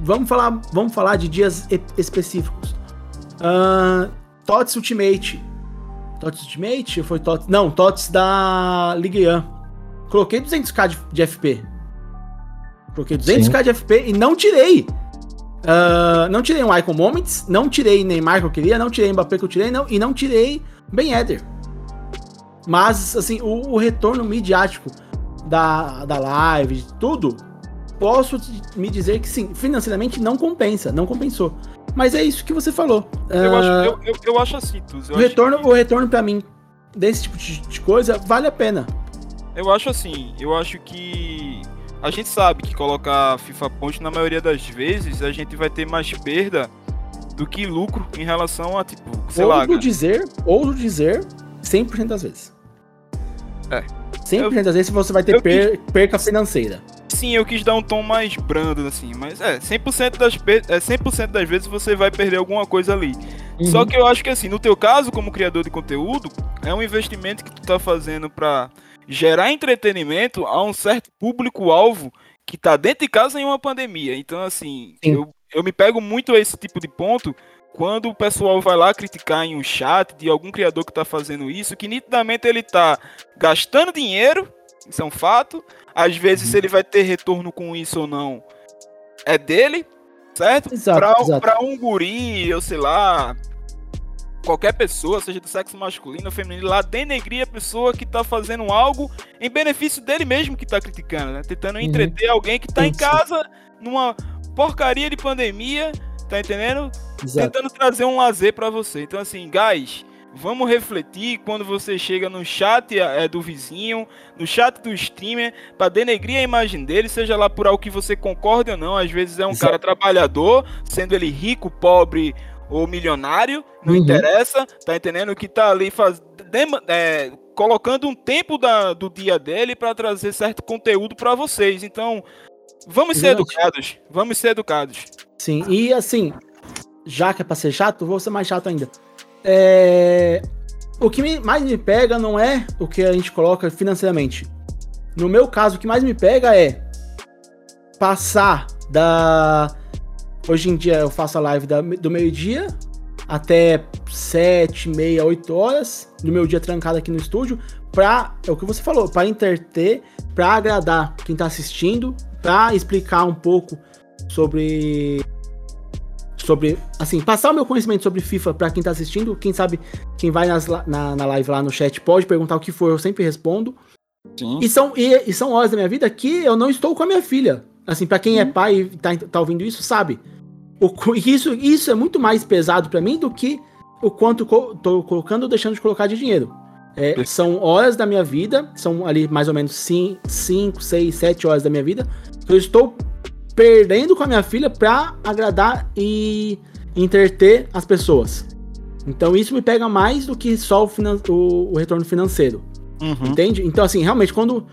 vamos falar, vamos falar de dias específicos. Uh, TOTS Ultimate. TOTS Ultimate? Foi TOTS? Não, TOTS da Ligue 1. Coloquei 200k de, de FP. Coloquei 200k sim. de FP e não tirei. Uh, não tirei um Icon Moments, não tirei Neymar que eu queria, não tirei Mbappé que eu tirei, não, e não tirei Ben Eder. Mas, assim, o, o, retorno midiático da, da live, tudo, posso me dizer que sim, financeiramente não compensa, não compensou. Mas é isso que você falou. Eu, uh, acho, eu, eu, eu, acho assim, Tuz. O retorno, que... o retorno para mim desse tipo de, de coisa vale a pena. Eu acho assim, eu acho que a gente sabe que colocar FIFA Point na maioria das vezes a gente vai ter mais perda do que lucro em relação a tipo, sei ouso lá. dizer, ouso dizer, 100% das vezes. É. 100% eu, das vezes você vai ter per, quis, perca financeira. Sim, eu quis dar um tom mais brando assim, mas é, 100% das é 100% das vezes você vai perder alguma coisa ali. Uhum. Só que eu acho que assim, no teu caso como criador de conteúdo, é um investimento que tu tá fazendo para gerar entretenimento a um certo público-alvo que tá dentro de casa em uma pandemia. Então, assim, eu, eu me pego muito a esse tipo de ponto quando o pessoal vai lá criticar em um chat de algum criador que tá fazendo isso, que nitidamente ele tá gastando dinheiro, isso é um fato. Às vezes, se ele vai ter retorno com isso ou não, é dele, certo? Exato, pra, exato. pra um guri, eu sei lá, qualquer pessoa, seja do sexo masculino ou feminino, lá denegrir a pessoa que tá fazendo algo em benefício dele mesmo que tá criticando, né? Tentando uhum. entreter alguém que tá em casa numa porcaria de pandemia, tá entendendo? Exato. Tentando trazer um lazer para você. Então, assim, guys, vamos refletir quando você chega no chat é, do vizinho, no chat do streamer, para denegrir a imagem dele, seja lá por algo que você concorde ou não. Às vezes é um Exato. cara trabalhador, sendo ele rico, pobre ou milionário, não uhum. interessa, tá entendendo? Que tá ali faz, é, colocando um tempo da, do dia dele para trazer certo conteúdo para vocês. Então, vamos ser educados, vamos ser educados. Sim, e assim, já que é pra ser chato, vou ser mais chato ainda. É, o que me- mais me pega não é o que a gente coloca financeiramente. No meu caso, o que mais me pega é passar da. Hoje em dia eu faço a live da- do meio-dia até 7, meia, 8 horas do meu dia trancado aqui no estúdio. Pra. É o que você falou, pra interter, pra agradar quem tá assistindo, pra explicar um pouco sobre. Sobre. Assim, passar o meu conhecimento sobre FIFA pra quem tá assistindo. Quem sabe, quem vai nas na, na live lá no chat pode perguntar o que for, eu sempre respondo. Sim. E são, e, e são horas da minha vida que eu não estou com a minha filha. Assim, pra quem é pai e tá, tá ouvindo isso, sabe. O, isso, isso é muito mais pesado pra mim do que o quanto co tô colocando ou deixando de colocar de dinheiro. É, são horas da minha vida, são ali mais ou menos 5, 6, 7 horas da minha vida, que eu estou perdendo com a minha filha pra agradar e entreter as pessoas. Então isso me pega mais do que só o, o- o retorno financeiro. Uhum. Entende? Então, assim, realmente, quando,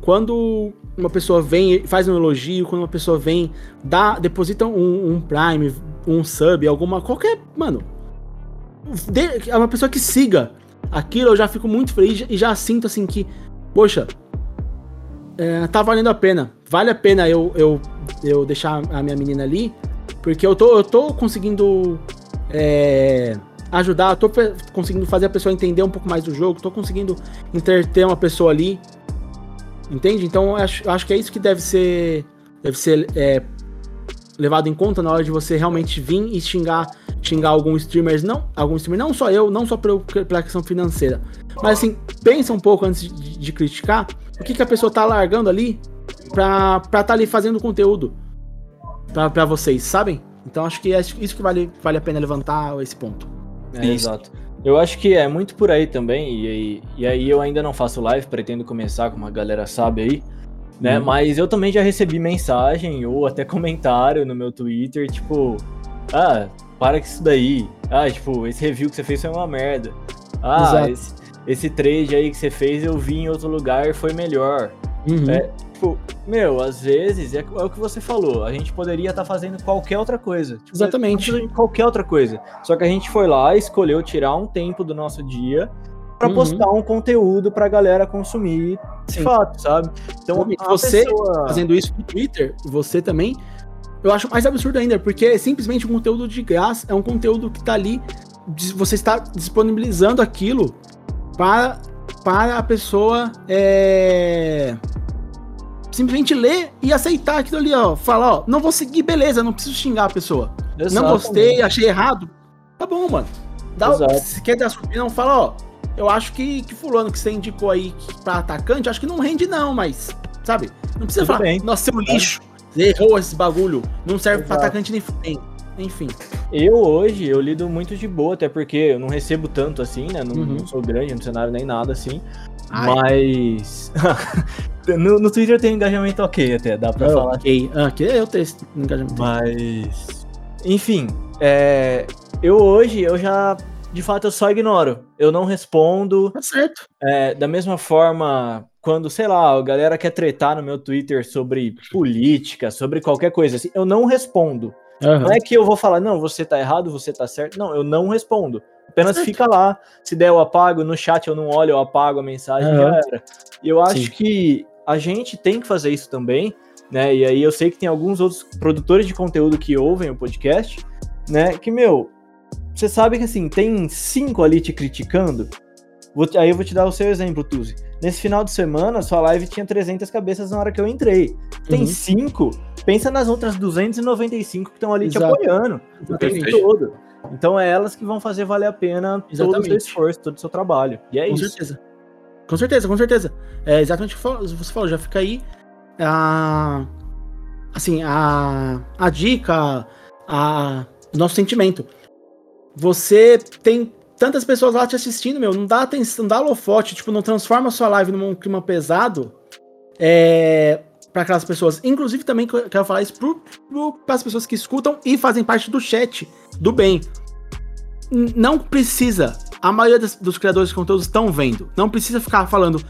quando uma pessoa vem faz um elogio, quando uma pessoa vem, dá, deposita um, um Prime, um sub, alguma. qualquer. Mano. de- é uma pessoa que siga aquilo, eu já fico muito feliz e já sinto assim que, poxa, é, tá valendo a pena. Vale a pena eu, eu, eu deixar a minha menina ali, porque eu tô, eu tô conseguindo. é, ajudar, tô conseguindo fazer a pessoa entender um pouco mais do jogo, tô conseguindo entreter uma pessoa ali. Entende? Então eu acho, eu acho que é isso que deve ser, deve ser é, levado em conta na hora de você realmente vir e xingar, xingar alguns streamers, não, alguns streamers, não só eu, não só pela questão financeira, mas assim, pensa um pouco antes de, de criticar o que, que a pessoa tá largando ali pra estar tá ali fazendo conteúdo pra, pra vocês, sabem? Então acho que é isso que vale, vale a pena levantar esse ponto. É, exato. Eu acho que é muito por aí também, e aí, e aí eu ainda não faço live, pretendo começar, como a galera sabe aí, né? Uhum. Mas eu também já recebi mensagem ou até comentário no meu Twitter, tipo, ah, para com isso daí. Ah, tipo, esse review que você fez foi uma merda. Ah, Exato. esse, esse trade aí que você fez eu vi em outro lugar foi melhor. Uhum. É, tipo, meu, às vezes é, é o que você falou, a gente poderia estar fazendo qualquer outra coisa. Tipo, Exatamente. qualquer outra coisa. Só que a gente foi lá e escolheu tirar um tempo do nosso dia pra Uhum. postar um conteúdo pra galera consumir de fato, sabe? Então, a Você pessoa- fazendo isso no Twitter, você também. Eu acho mais absurdo ainda, porque é simplesmente um conteúdo de graça, é um conteúdo que tá ali, você está disponibilizando aquilo para, para a pessoa é, simplesmente ler e aceitar aquilo ali, ó. Falar, ó, não vou seguir, beleza, não preciso xingar a pessoa. Não Exatamente. gostei, achei errado. Tá bom, mano. Dá, Exato. se quer dar sua opinião, fala, ó. Eu acho que, que fulano que você indicou aí pra atacante, acho que não rende, não, mas. Sabe? Não precisa Tudo falar, bem. nossa, seu lixo. Você errou esse bagulho. Não serve pra Exato. atacante nem fudendo. Enfim. Eu hoje, eu lido muito de boa, até porque eu não recebo tanto assim, né? Não, Uhum. não sou grande no cenário nem nada assim. Ai. Mas. no, no Twitter tem engajamento ok até, dá pra falar Ok. Ah, que eu tenho engajamento. Mas. Enfim, é, eu hoje, eu já. De fato, eu só ignoro. Eu não respondo. Tá certo. É, da mesma forma, quando, sei lá, a galera quer tretar no meu Twitter sobre política, sobre qualquer coisa assim, eu não respondo. Não é que eu vou falar, não, você tá errado, você tá certo. Não, eu não respondo. Apenas Certo. fica lá. Se der, eu apago. No chat eu não olho, eu apago a mensagem, era. E eu acho Sim. que a gente tem que fazer isso também, né? E aí eu sei que tem alguns outros produtores de conteúdo que ouvem o podcast, né? Que, meu, você sabe que assim, tem cinco ali te criticando. Vou te- aí eu vou te dar o seu exemplo, Tuzi. Nesse final de semana, sua live tinha 300 cabeças na hora que eu entrei. Tem Uhum. cinco. Pensa nas outras 295 que estão ali te Exato. apoiando o tempo Exatamente. todo. Então é elas que vão fazer valer a pena todo o seu Exatamente. esforço, todo o seu trabalho. E é Com isso. certeza. Com certeza, com certeza. É exatamente o que você falou, já fica aí a. Assim, a, a dica, a, o nosso sentimento. Você tem tantas pessoas lá te assistindo, meu, não dá atenção, não dá holofote, tipo, não transforma a sua live num clima pesado é, para aquelas pessoas. Inclusive, também quero falar isso para as pessoas que escutam e fazem parte do chat do bem. Não precisa. A maioria das- dos criadores de conteúdo estão vendo. Não precisa ficar falando.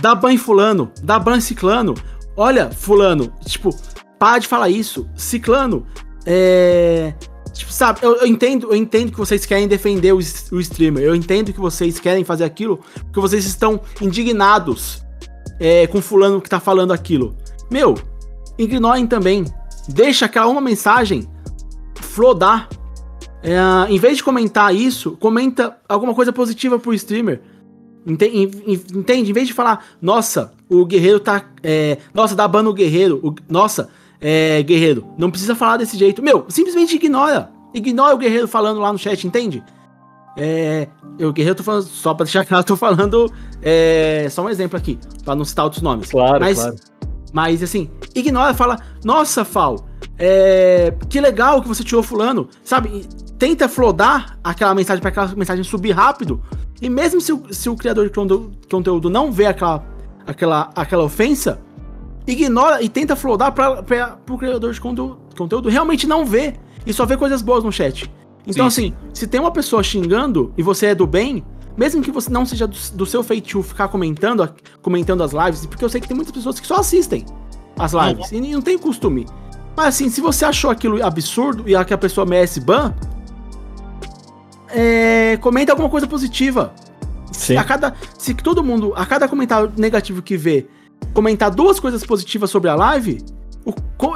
Dá ban fulano, dá ban ciclano. Olha, fulano, tipo, para de falar isso. Ciclano, é. Tipo, sabe, eu, eu entendo, eu entendo que vocês querem defender o, o streamer. Eu entendo que vocês querem fazer aquilo porque vocês estão indignados é, com fulano que tá falando aquilo. Meu, ignorem também. Deixa aquela uma mensagem flodar. É, em vez de comentar isso, comenta alguma coisa positiva pro streamer. Entende? Em vez de falar, nossa, o guerreiro tá. É, nossa, dá ban no guerreiro. O, nossa, é, guerreiro, não precisa falar desse jeito. Meu, simplesmente ignora. Ignora o guerreiro falando lá no chat, entende? É, eu, guerreiro, tô falando, só pra deixar claro, tô falando é, só um exemplo aqui, pra não citar outros nomes. Claro, mas, claro. Mas assim, ignora, fala, nossa, Fal, é, que legal que você tirou fulano, sabe? Tenta flodar aquela mensagem para aquela mensagem subir rápido. E mesmo se o, se o criador de conteúdo não vê aquela, aquela, aquela ofensa, ignora e tenta flodar para o criador de conteúdo, conteúdo realmente não ver e só ver coisas boas no chat. Então, sim, assim, sim. se tem uma pessoa xingando e você é do bem, mesmo que você não seja do, do seu feitio ficar comentando, comentando as lives, porque eu sei que tem muitas pessoas que só assistem as lives uhum. e não tem costume. Mas assim, se você achou aquilo absurdo e que a pessoa merece ban, é, comenta alguma coisa positiva. Sim. A cada, se todo mundo, a cada comentário negativo que vê, comentar duas coisas positivas sobre a live,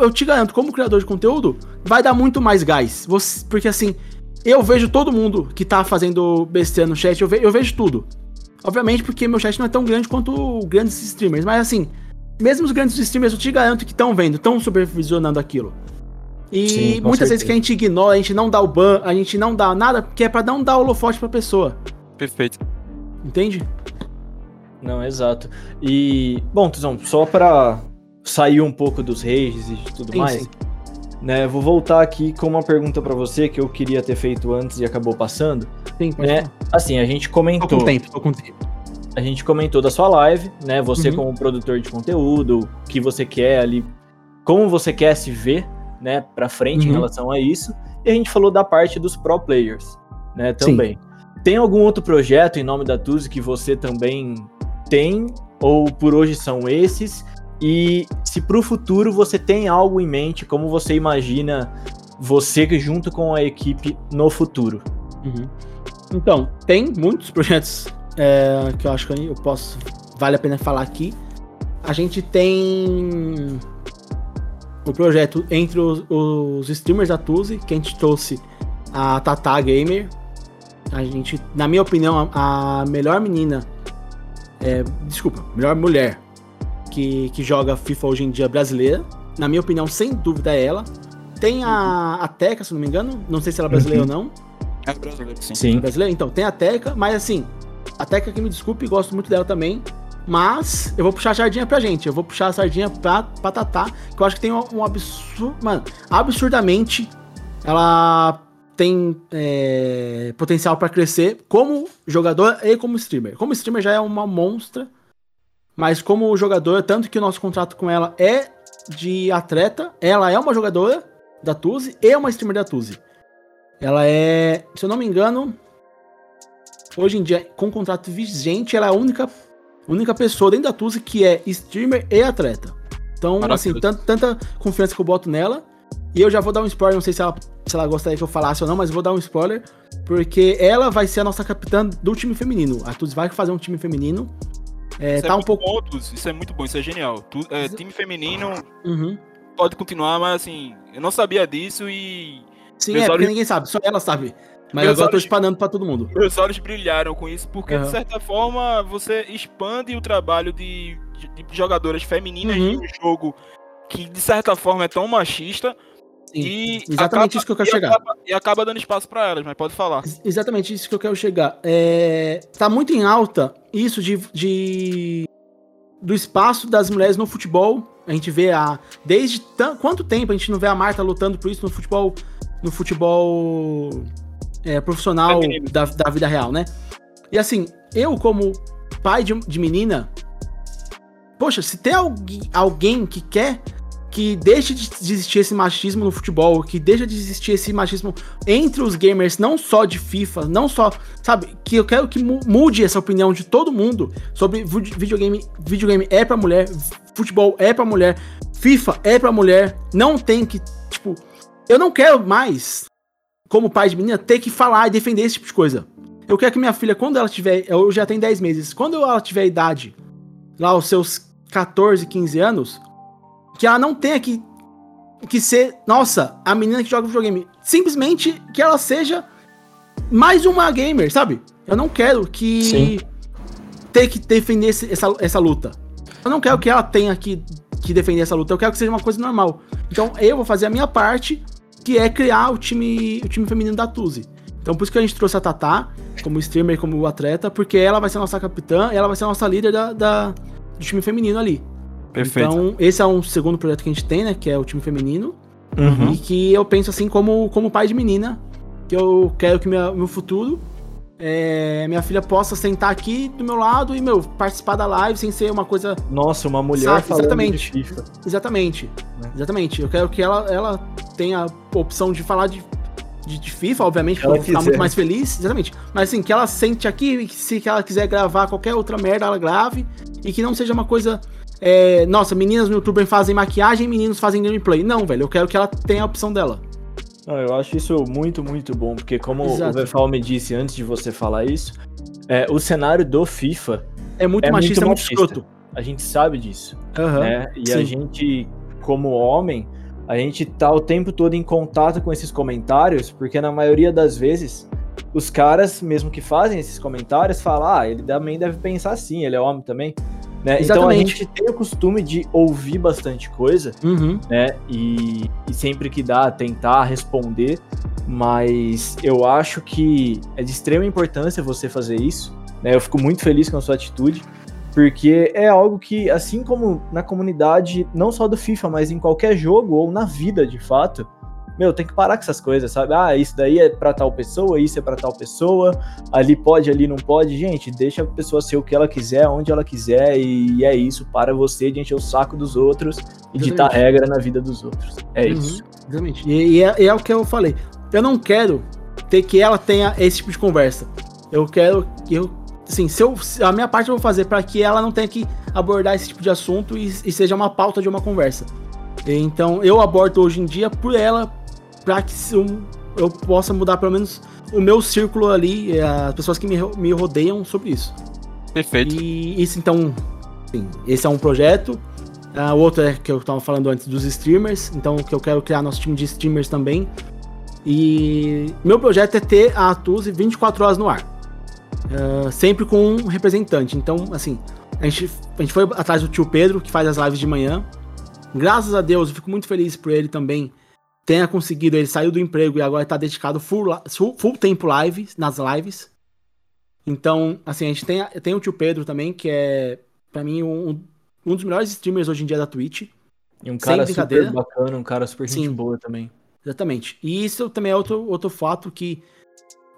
eu te garanto, como criador de conteúdo, vai dar muito mais gás. Você, porque assim, eu vejo todo mundo que tá fazendo besteira no chat, eu, ve, eu vejo tudo. Obviamente, porque meu chat não é tão grande quanto grandes streamers, mas assim, mesmo os grandes streamers, eu te garanto que estão vendo, estão supervisionando aquilo. E Sim, muitas certeza. vezes que a gente ignora, a gente não dá o ban, a gente não dá nada, porque é pra não dar holofote pra pessoa. Perfeito. Entende? Não, exato. E, bom, Tuzão, só pra sair um pouco dos rages e tudo sim, mais, sim. né? Vou voltar aqui com uma pergunta para você que eu queria ter feito antes e acabou passando. Sim, né? Assim, a gente comentou. Tô com tempo, tô com tempo. A gente comentou da sua live, né? Você uhum. como produtor de conteúdo, o que você quer ali, como você quer se ver, né, para frente uhum. em relação a isso. E a gente falou da parte dos pro players, né, também. Sim. Tem algum outro projeto em nome da Tuzi que você também tem ou por hoje são esses? E se para o futuro você tem algo em mente, como você imagina você junto com a equipe no futuro? Uhum. Então, tem muitos projetos é, que eu acho que eu posso. Vale a pena falar aqui. A gente tem o projeto entre os, os streamers da Tuzi, que a gente trouxe a Tata Gamer. A gente, na minha opinião, a, a melhor menina. É, desculpa, melhor mulher que, que joga FIFA hoje em dia brasileira. Na minha opinião, sem dúvida é ela. Tem a, a Teca, se não me engano. Não sei se ela é brasileira uhum. ou não. É brasileira, sim. sim. É brasileira? Então, tem a Teca, mas assim, a Teca que me desculpe, gosto muito dela também. Mas eu vou puxar a sardinha pra gente. Eu vou puxar a sardinha pra, pra Tatá, que eu acho que tem um, um absurdo. Mano, absurdamente ela tem é, potencial para crescer como jogador e como streamer. Como streamer já é uma monstra mas como jogadora, tanto que o nosso contrato com ela é de atleta, ela é uma jogadora da Tuzi e uma streamer da Tuzi. Ela é, se eu não me engano, hoje em dia, com contrato vigente, ela é a única, única pessoa dentro da Tuzi que é streamer e atleta. Então, assim, tanta confiança que eu boto nela. E eu já vou dar um spoiler, não sei se ela, se ela gostaria que eu falasse ou não, mas vou dar um spoiler. Porque ela vai ser a nossa capitã do time feminino. A Tuzi vai fazer um time feminino. É, isso é tá é um pouco. Bom, isso é muito bom, isso é genial. Tu, é, time feminino uhum. pode continuar, mas assim, eu não sabia disso e. Sim, é, porque ninguém sabe, só ela sabe. Mas meus agora olhos, eu tô espanando pra todo mundo. Meus olhos brilharam com isso, porque uhum. de certa forma você expande o trabalho de, de, de jogadoras femininas uhum. em um jogo que de certa forma é tão machista. E exatamente acaba, isso que eu quero e chegar. Acaba, e acaba dando espaço para elas, mas pode falar. Exatamente isso que eu quero chegar. É, tá muito em alta isso de, de do espaço das mulheres no futebol. A gente vê a desde quanto tempo a gente não vê a Marta lutando por isso no futebol no futebol é, profissional da, da vida real, né? E assim, eu como pai de, de menina, poxa, se tem alguém, que quer que deixe de existir esse machismo no futebol, que deixe de existir esse machismo entre os gamers, não só de FIFA, não só, sabe, que eu quero que mude essa opinião de todo mundo sobre videogame, videogame é para mulher, futebol é para mulher, FIFA é para mulher, não tem que, tipo, eu não quero mais como pai de menina, ter que falar e defender esse tipo de coisa. Eu quero que minha filha, quando ela tiver. Eu já tenho 10 meses. Quando ela tiver idade, lá os seus 14, 15 anos, que ela não tenha que, que ser, nossa, a menina que joga videogame. Simplesmente que ela seja mais uma gamer, sabe? Eu não quero que Sim. ter que defender esse- essa, essa luta. Eu não quero que ela tenha que, que defender essa luta. Eu quero que seja uma coisa normal. Então eu vou fazer a minha parte, que é criar o time, o time feminino da Tuzi. Então por isso que a gente trouxe a Tatá como streamer, como atleta, porque ela vai ser a nossa capitã, ela vai ser a nossa líder da, da- do time feminino ali. Perfeito. Então, esse é um segundo projeto que a gente tem, né? Que é o time feminino. Uhum. E que eu penso assim como, como pai de menina. Que eu quero que minha, meu futuro. É, minha filha possa sentar aqui do meu lado e, meu, participar da live sem ser uma coisa. Nossa, uma mulher Sabe, falando exatamente. de FIFA. Exatamente. Né? Exatamente. Eu quero que ela, ela tenha a opção de falar de, de, de FIFA, obviamente, Ela ficar muito mais feliz. Exatamente. Mas assim, que ela sente aqui e que se que ela quiser gravar qualquer outra merda, ela grave. E que não seja uma coisa. é, nossa, meninas no YouTube fazem maquiagem, meninos fazem gameplay. Não, velho. Eu quero que ela tenha a opção dela. Não, eu acho isso muito, muito bom, porque como Exato. o Vefal me disse antes de você falar isso, é, o cenário do FIFA, É muito É machista, é muito muito machista. escroto. a gente sabe disso, Aham. né? E a sim. gente, como homem, a gente tá o tempo todo em contato com esses comentários, porque na maioria das vezes, os caras, mesmo que fazem esses comentários, falam, ah, ele também deve pensar assim, ele é homem também. Né? Então a gente tem o costume de ouvir bastante coisa, Uhum. né? E, e sempre que dá, tentar responder. Mas eu acho que é de extrema importância você fazer isso. Né? Eu fico muito feliz com a sua atitude, porque é algo que, assim como na comunidade, não só do FIFA, mas em qualquer jogo ou na vida de fato, meu, tem que parar com essas coisas, sabe? Ah, isso daí é pra tal pessoa, isso é pra tal pessoa, ali pode, ali não pode. Gente, deixa a pessoa ser o que ela quiser, onde ela quiser, e é isso. Para você de encher o saco dos outros e ditar regra na vida dos outros. É Uhum, isso. Exatamente. E, e é, é o que eu falei. Eu não quero ter que ela tenha esse tipo de conversa. Eu quero que eu. Assim, se eu, a minha parte eu vou fazer para que ela não tenha que abordar esse tipo de assunto e, e seja uma pauta de uma conversa. Então, eu abordo hoje em dia por ela, para que eu, eu possa mudar pelo menos o meu círculo ali, eh, as pessoas que me, me rodeiam sobre isso. Perfeito. E isso então, sim, esse é um projeto. Ah, o outro é que eu tava falando antes dos streamers, então que eu quero criar nosso time de streamers também. E meu projeto é ter a Atuse 24 horas no ar. Ah, sempre com um representante. Então, assim, a gente, a gente foi atrás do tio Pedro, que faz as lives de manhã. Graças a Deus, eu fico muito feliz por ele também tenha conseguido. Ele saiu do emprego e agora está dedicado full, full, tempo live, nas lives. Então, assim, a gente tem, tem o tio Pedro também, que é, pra mim, um, um dos melhores streamers hoje em dia da Twitch. E um cara super bacana, um cara super Sim. boa também. Exatamente. E isso também é outro, outro fato que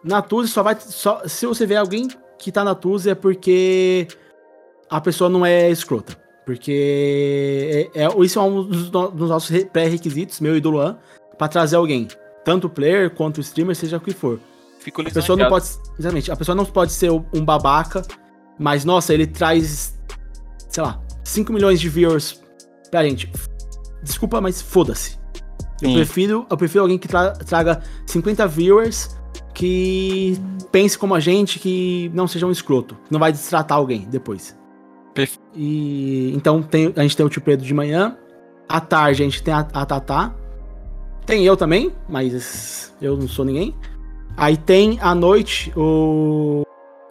na Tuzi só vai. Só, se você vê alguém que tá na Tuzi é porque a pessoa não é escrota. Porque é, é- isso é um dos, dos nossos re- pré-requisitos, meu e do Luan, pra trazer alguém. Tanto o player quanto o streamer, seja o que for. Fico A pessoa não pode. Exatamente. A pessoa não pode ser um babaca, mas, nossa, ele traz, sei lá, 5 milhões de viewers pra gente. Desculpa, mas foda-se. Eu prefiro, eu prefiro alguém que tra- traga 50 viewers que pense como a gente, que não seja um escroto, que não vai destratar alguém depois. E então tem, a gente tem o tio Pedro de manhã, à tarde a gente tem a, a Tatá, tem eu também, mas eu não sou ninguém. Aí tem à noite o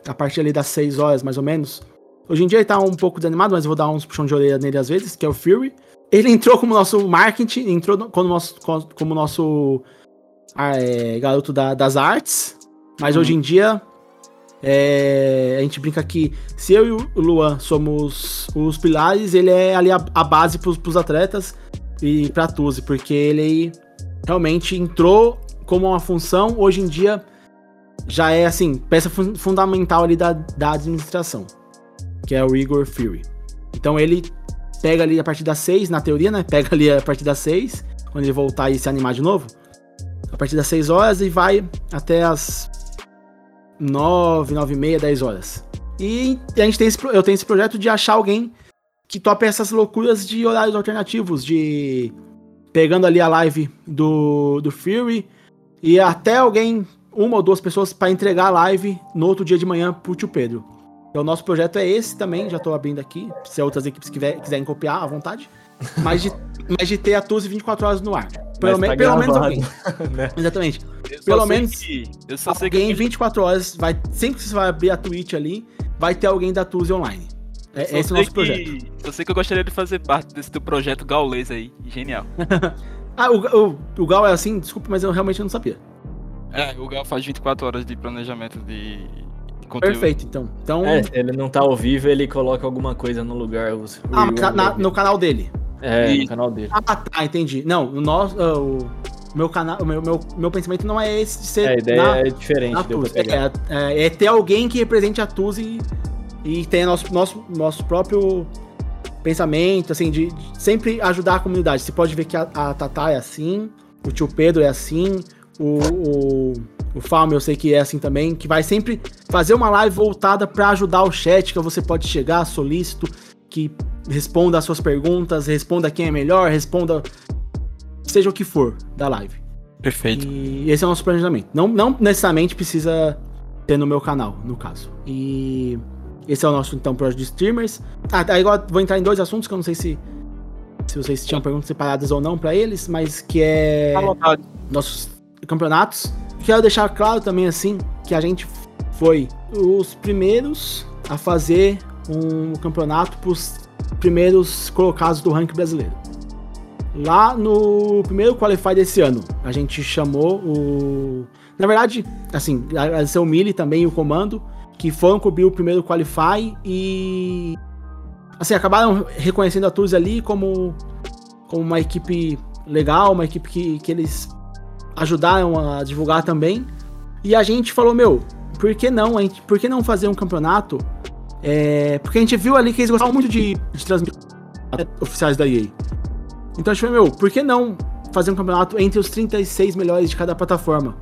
a partir ali das 6 horas mais ou menos. Hoje em dia ele tá um pouco desanimado, mas eu vou dar uns puxão de orelha nele às vezes, que é o Fury. Ele entrou como nosso marketing, entrou como nosso, como nosso ah, é, garoto da- das artes, mas hoje em dia é, a gente brinca que se eu e o Luan somos os pilares, ele é ali a, a base pros, pros atletas e pra Tuzi, porque ele realmente entrou como uma função, hoje em dia já é assim, peça fun- fundamental ali da, da administração, que é o Igor Fury. Então ele pega ali a partir das 6, na teoria, né? Pega ali a partir das 6, quando ele voltar e se animar de novo. A partir das 6 horas e vai até as 9, 9 e meia, 10 horas. E a gente tem esse, eu tenho esse projeto de achar alguém que tope essas loucuras de horários alternativos, de pegando ali a live do, do Fury e até alguém, uma ou duas pessoas, para entregar a live no outro dia de manhã pro tio Pedro. Então, o nosso projeto é esse também, já tô abrindo aqui, se outras equipes quiser, quiserem copiar, à vontade. Mas de, mas de ter a Tuzi 24 horas no ar. Pelo, Mas me, tá pelo menos alguém. né? Exatamente. Eu Pelo menos que- eu só sei que Alguém em eu- 24 horas, vai, sempre que você vai abrir a Twitch ali, vai ter alguém da Tuzi online. É, esse é o nosso que- projeto. Eu sei que eu gostaria de fazer parte desse teu projeto gaulês aí. Genial. Ah, o, o, o Gal é assim? Desculpa, mas eu realmente não sabia. É, o Gal faz 24 horas de planejamento de, conteúdo. Perfeito, então. Então, É, se ele não tá ao vivo, ele coloca alguma coisa no lugar. os- ah, na- no canal dele. É, E- no canal dele. Ah, tá, entendi. Não, o nosso. ah, o meu canal, o meu, meu, meu pensamento não é esse de ser É, a ideia na, é diferente, na Tuzi. É, é, é ter alguém que represente a Tuzi e, e tenha nosso, nosso, nosso próprio pensamento, assim, de, de sempre ajudar a comunidade. Você pode ver que a, a Tatá é assim, o tio Pedro é assim, o, o, o eu sei que é assim também, que vai sempre fazer uma live voltada para ajudar o chat, que você pode chegar, solícito, que responda as suas perguntas, responda quem é melhor, responda seja o que for da live. Perfeito. E esse é o nosso planejamento. Não, não necessariamente precisa ter no meu canal, no caso. E esse é o nosso, então, projeto de streamers. Ah, aí agora vou entrar em dois assuntos que eu não sei se, se vocês tinham perguntas separadas ou não pra eles, mas que é vontade. nossos campeonatos. Quero deixar claro também, assim, que a gente foi os primeiros a fazer um campeonato pros primeiros colocados do ranking brasileiro. Lá no primeiro Qualify desse ano, a gente chamou o. Na verdade, assim, agradecer o Mili também e o comando, que foram cobrir o primeiro Qualify e. Assim, acabaram reconhecendo a Tuz ali como, como uma equipe legal, uma equipe que, que eles ajudaram a divulgar também. E a gente falou, meu, por que não? Gente, por que não fazer um campeonato? É, porque a gente viu ali que eles gostavam muito de, de transmitir oficiais da EA. Então a gente falou, meu, por que não fazer um campeonato entre os 36 melhores de cada plataforma?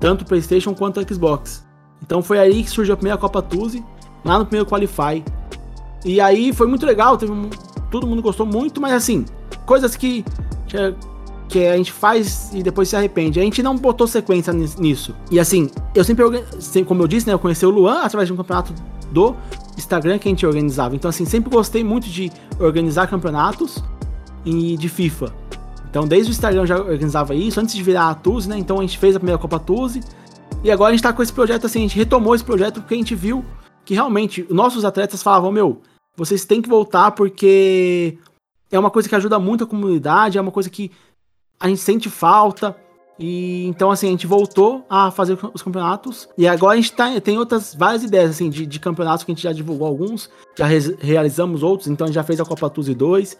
Tanto PlayStation quanto Xbox. Então foi aí que surgiu a primeira Copa Tuzi, lá no primeiro Qualify. E aí foi muito legal, teve um- todo mundo gostou muito, mas assim, coisas que, que, que a gente faz e depois se arrepende. A gente não botou sequência nis- nisso. E assim, eu sempre como eu disse, né, eu conheci o Luan através de um campeonato do Instagram que a gente organizava. Então assim, sempre gostei muito de organizar campeonatos e de FIFA. Então, desde o Instagram eu já organizava isso, antes de virar a Tuzi, né? Então a gente fez a primeira Copa Tuzi. E agora a gente tá com esse projeto assim, a gente retomou esse projeto porque a gente viu que realmente nossos atletas falavam, meu, vocês têm que voltar porque é uma coisa que ajuda muito a comunidade, é uma coisa que a gente sente falta. E então, assim, a gente voltou a fazer os campeonatos. E agora a gente tá, tem outras várias ideias, assim, de, de campeonatos que a gente já divulgou alguns, já re- realizamos outros. Então a gente já fez a Copa Tuzi 2,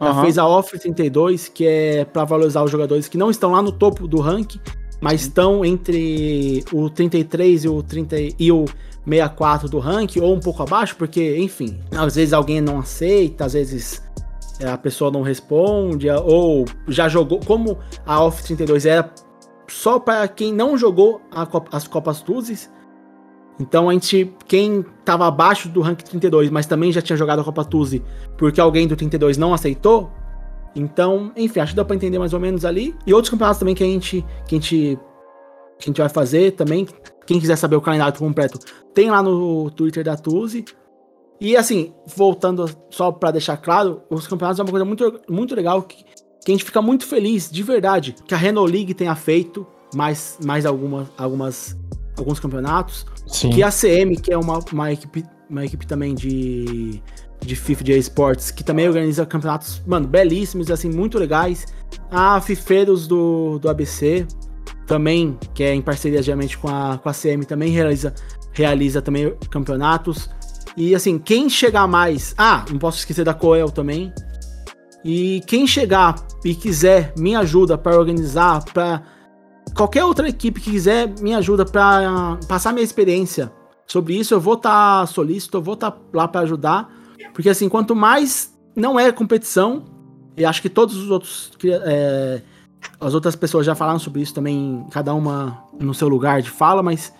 já fez a Off 32, que é para valorizar os jogadores que não estão lá no topo do ranking, mas estão entre o 33 e o 30 e o 64 do ranking, ou um pouco abaixo, porque, enfim, às vezes alguém não aceita, às vezes a pessoa não responde, ou já jogou, como a Off 32 era só para quem não jogou Copa- as Copas Tuzes, então a gente, quem tava abaixo do rank 32, mas também já tinha jogado a Copa Tuzi, porque alguém do 32 não aceitou. Então, enfim, acho que dá pra entender mais ou menos ali. E outros campeonatos também que a gente que a gente que a gente vai fazer também. Quem quiser saber o calendário completo, tem lá no Twitter da Tuzi. E assim, voltando só pra deixar claro, os campeonatos é uma coisa muito, muito legal que, que a gente fica muito feliz, de verdade, que a Renault League tenha feito mais, mais algumas, algumas, alguns campeonatos. Sim. Que a CM, que é uma, uma, equipe, uma equipe também de, de FIFA de esportes, que também organiza campeonatos, mano, belíssimos, assim, muito legais. A Fifeiros do, do ABC, também, que é em parceria geralmente com a, com a CM, também realiza, realiza também campeonatos. E assim, quem chegar mais. Ah, não posso esquecer da Coel também. E quem chegar e quiser minha ajuda para organizar, para qualquer outra equipe que quiser minha ajuda para passar minha experiência sobre isso, eu vou estar tá solícito, eu vou estar tá lá para ajudar, porque assim, quanto mais não é competição, e acho que todos os outros é, as outras pessoas já falaram sobre isso também, cada uma no seu lugar de fala, mas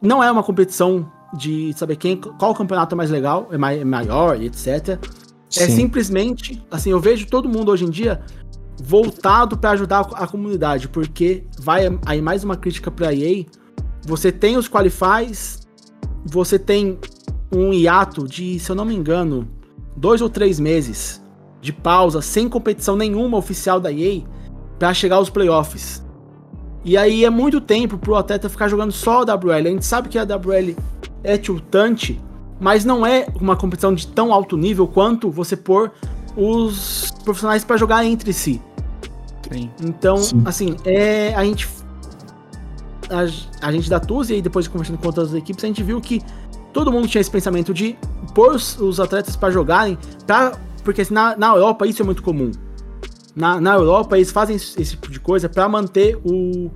não é uma competição de saber quem qual campeonato é mais legal, é, mai, é maior, etc. É Sim. simplesmente, assim, eu vejo todo mundo hoje em dia voltado para ajudar a comunidade, porque vai aí mais uma crítica para EA. Você tem os qualifies, você tem um hiato de, se eu não me engano, dois ou três meses de pausa, sem competição nenhuma oficial da EA, para chegar aos playoffs. E aí é muito tempo pro atleta ficar jogando só a WL. A gente sabe que a WL é tiltante, mas não é uma competição de tão alto nível quanto você pôr os profissionais para jogar entre si. Sim. Então, Sim. assim, é, a gente a, a gente da Tuzi e depois conversando com outras equipes, a gente viu que todo mundo tinha esse pensamento de pôr os, os atletas para jogarem, pra, porque assim, na, na Europa isso é muito comum. Na, na Europa eles fazem esse, esse tipo de coisa para manter o,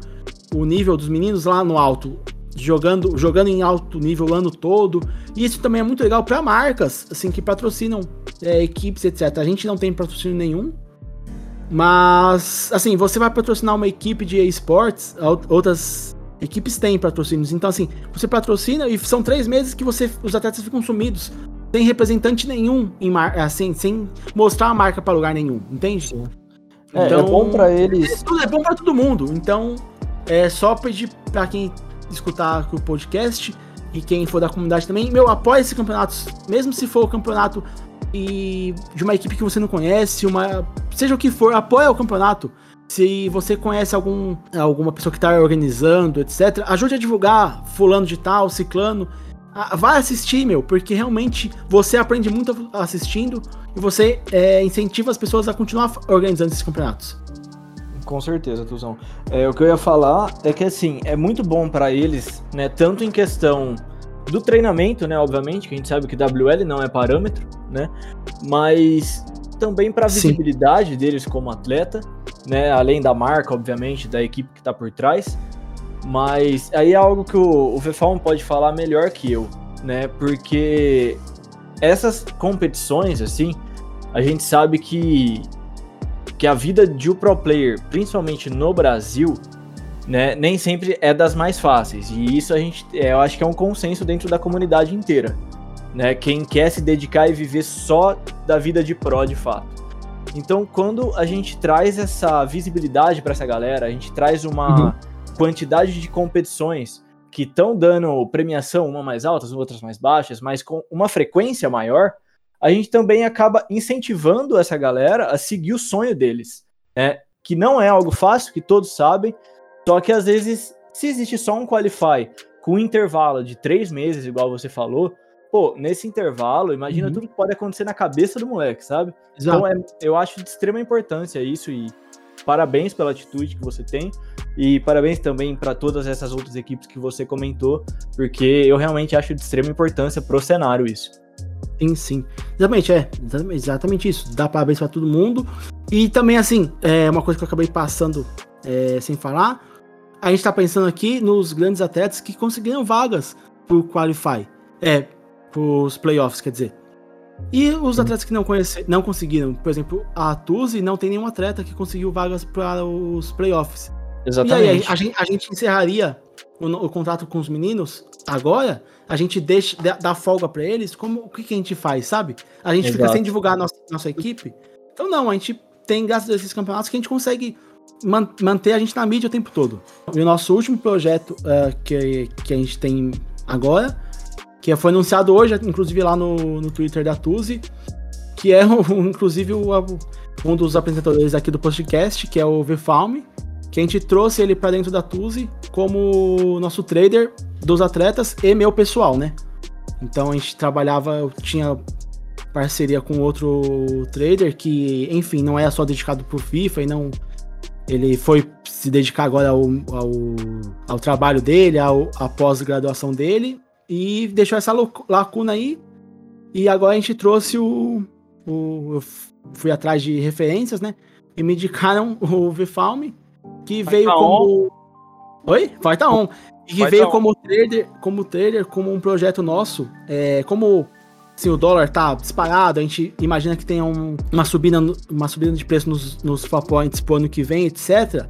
o nível dos meninos lá no alto, jogando, jogando em alto nível o ano todo. E isso também é muito legal para marcas, assim, que patrocinam é, equipes, etc. A gente não tem patrocínio nenhum, mas, assim, você vai patrocinar uma equipe de esportes, outras equipes têm patrocínios. Então, assim, você patrocina e são três meses que você, os atletas ficam sumidos. Sem representante nenhum, em mar, assim, sem mostrar a marca para lugar nenhum, entende? Sim. É, é então, é bom para eles. É, é bom para todo mundo. Então, é só pedir para quem escutar o podcast e quem for da comunidade também, meu, apoie esse campeonato, mesmo se for o campeonato e de uma equipe que você não conhece, uma seja o que for, apoia o campeonato. Se você conhece algum, alguma pessoa que está organizando, etc., ajude a divulgar fulano de tal, ciclano. Vai assistir, meu, porque realmente você aprende muito assistindo e você é, incentiva as pessoas a continuar organizando esses campeonatos. Com certeza, Tuzão. É, o que eu ia falar é que, assim, é muito bom para eles, né, tanto em questão do treinamento, né, obviamente, que a gente sabe que WL não é parâmetro, né, mas também para a visibilidade Sim. deles como atleta, né, além da marca, obviamente, da equipe que está por trás, mas aí é algo que o, o Vefalm pode falar melhor que eu, né, porque essas competições, assim, a gente sabe que, que a vida de um pro player, principalmente no Brasil, né, nem sempre é das mais fáceis. E isso a gente, é, eu acho que é um consenso dentro da comunidade inteira. Né, quem quer se dedicar e viver só da vida de pro de fato. Então, quando a gente traz essa visibilidade para essa galera, a gente traz uma uhum. quantidade de competições que estão dando premiação, uma mais altas, outras mais baixas, mas com uma frequência maior, a gente também acaba incentivando essa galera a seguir o sonho deles, né? Que não é algo fácil, que todos sabem, só que às vezes, se existe só um Qualify com um intervalo de três meses, igual você falou, pô, nesse intervalo, imagina uhum. tudo que pode acontecer na cabeça do moleque, sabe? Exato. Então é, eu acho de extrema importância isso e parabéns pela atitude que você tem e parabéns também para todas essas outras equipes que você comentou, porque eu realmente acho de extrema importância pro cenário isso. Sim, sim. Exatamente, é. Exatamente isso. Dá parabéns para todo mundo. E também, assim, é uma coisa que eu acabei passando é, sem falar a gente tá pensando aqui nos grandes atletas que conseguiram vagas pro Qualify. É, pros playoffs, quer dizer. E os atletas que não, conhece, não conseguiram, por exemplo, a Tuzi não tem nenhum atleta que conseguiu vagas para os playoffs. Exatamente. E aí, a, gente, a gente encerraria o, o, contrato com os meninos agora, a gente deixa, dá folga para eles, como o que, que, a gente faz, sabe? A gente Exato. fica sem divulgar a nossa, nossa equipe. Então, não, a gente tem, graças a esses campeonatos, que a gente consegue man manter a gente na mídia o tempo todo. E o nosso último projeto uh, que, que a gente tem agora, que foi anunciado hoje, inclusive lá no, no Twitter da Tuzi, que é um, inclusive o, um dos apresentadores aqui do podcast, que é o Vfalm, que a gente trouxe ele para dentro da Tuzi como nosso trader dos atletas e meu pessoal, né? Então a gente trabalhava, eu tinha parceria com outro trader que, enfim, não é só dedicado pro FIFA e não ele foi se dedicar agora ao, ao, ao trabalho dele, ao, à pós-graduação dele, e deixou essa lacuna aí. E agora a gente trouxe o. o eu fui atrás de referências, né? E me indicaram o Vfalm, que Vai veio tá como. On. Oi? Vai tá on. E que Vai veio tá como trader, como trader, como um projeto nosso. É, como assim, o dólar tá disparado, a gente imagina que tenha um, uma, subida, uma subida de preço nos, nos fall points pro ano que vem, etc.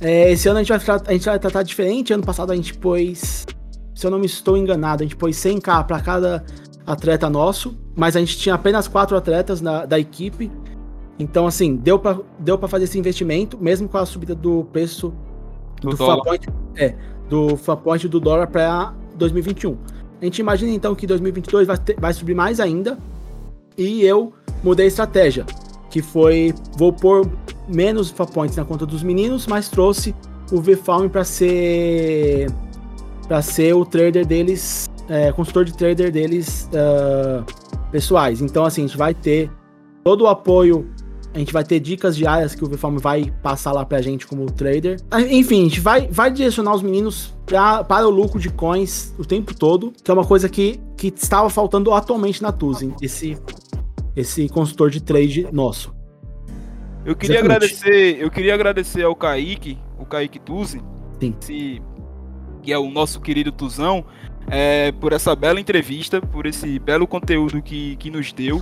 É, esse ano a gente, vai, a gente vai tratar diferente. Ano passado a gente pôs, se eu não me estou enganado, a gente pôs 100k para cada atleta nosso, mas a gente tinha apenas quatro atletas na, da equipe. Então, assim, deu pra, deu pra fazer esse investimento, mesmo com a subida do preço Do do, dólar. Flappoint, é, do do dólar para 2021. A gente imagina então que 2022 vai, ter- vai subir mais ainda. E eu mudei a estratégia, que foi vou pôr menos Flappoints na conta dos meninos, mas trouxe o VFalm para ser para ser o trader deles, é, consultor de trader deles ah, pessoais. Então assim, a gente vai ter todo o apoio a gente vai ter dicas diárias que o VFalm vai passar lá pra gente como trader. Enfim, a gente vai, vai direcionar os meninos pra, para o lucro de coins o tempo todo, que é uma coisa que, que estava faltando atualmente na Tuzin, esse, esse consultor de trade nosso. Eu queria Exatamente. agradecer, eu queria agradecer ao Kaique, o Kaique Tuzi, Sim. esse- que é o nosso querido Tuzão, é, por essa bela entrevista, por esse belo conteúdo que, que nos deu.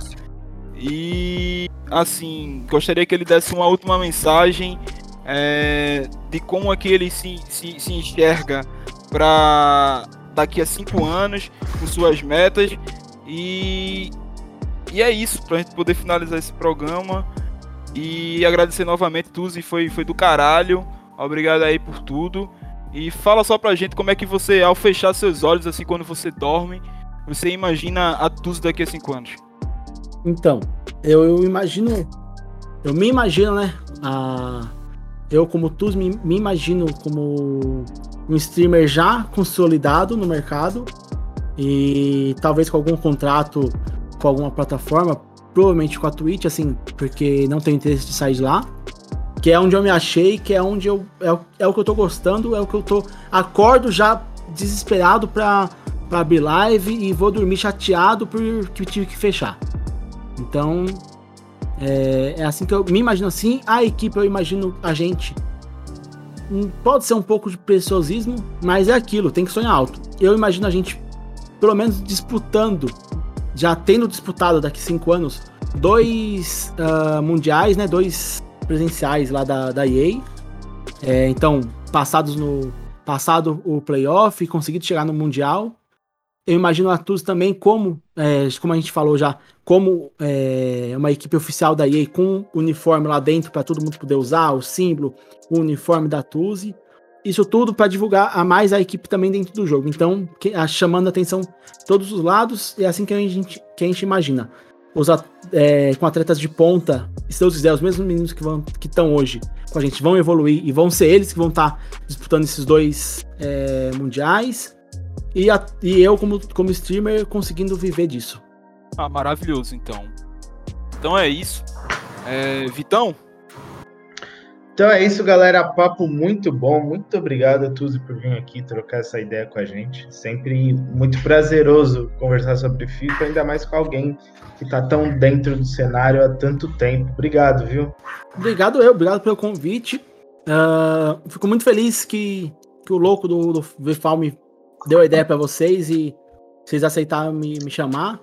E assim, gostaria que ele desse uma última mensagem é, de como é que ele se, se, se enxerga para daqui a cinco anos, com suas metas. E, e é isso, pra gente poder finalizar esse programa. E agradecer novamente, Tuzi, foi, foi do caralho. Obrigado aí por tudo. E fala só pra gente como é que você, ao fechar seus olhos, assim, quando você dorme, você imagina a Tuzi daqui a cinco anos. Então, eu, eu imagino. Eu me imagino, né? A, eu, como Tuz, me, me imagino como um streamer já consolidado no mercado. E talvez com algum contrato com alguma plataforma, provavelmente com a Twitch, assim, porque não tenho interesse de sair de lá. Que é onde eu me achei, que é onde eu. É, é o que eu tô gostando, é o que eu tô. Acordo já desesperado pra, pra abrir live e vou dormir chateado porque tive que fechar. Então, é, é assim que eu me imagino assim. A equipe, eu imagino a gente. Hum, Pode ser um pouco de preciosismo, mas é aquilo, tem que sonhar alto. Eu imagino a gente, pelo menos, disputando, já tendo disputado daqui cinco anos, dois ah, mundiais, né? Dois presenciais lá da, da EA. É, então, passados no. Passado o playoff conseguido chegar no Mundial. Eu imagino a Tuz também como, é, como a gente falou já, como é, uma equipe oficial da EA com uniforme lá dentro para todo mundo poder usar, o símbolo, o uniforme da Tuzi. Isso tudo para divulgar a mais a equipe também dentro do jogo. Então, que- a- chamando a atenção todos os lados, é assim que a gente, que a gente imagina. Os, é, com atletas de ponta, se Deus quiser, os mesmos meninos que vão que estão hoje com a gente vão evoluir e vão ser eles que vão estar disputando esses dois é, mundiais. E, a- e eu, como, como streamer, conseguindo viver disso. Ah, maravilhoso, então. Então é isso. É, Vitão, Então é isso, galera. Papo muito bom. Muito obrigado, Tuzi, por vir aqui trocar essa ideia com a gente. Sempre muito prazeroso conversar sobre FIFA, ainda mais com alguém que tá tão dentro do cenário há tanto tempo. Obrigado, viu? Obrigado eu, obrigado pelo convite. Ah, fico muito feliz que, que o louco do, do VFAL me deu a ideia para vocês e vocês aceitaram me, me chamar.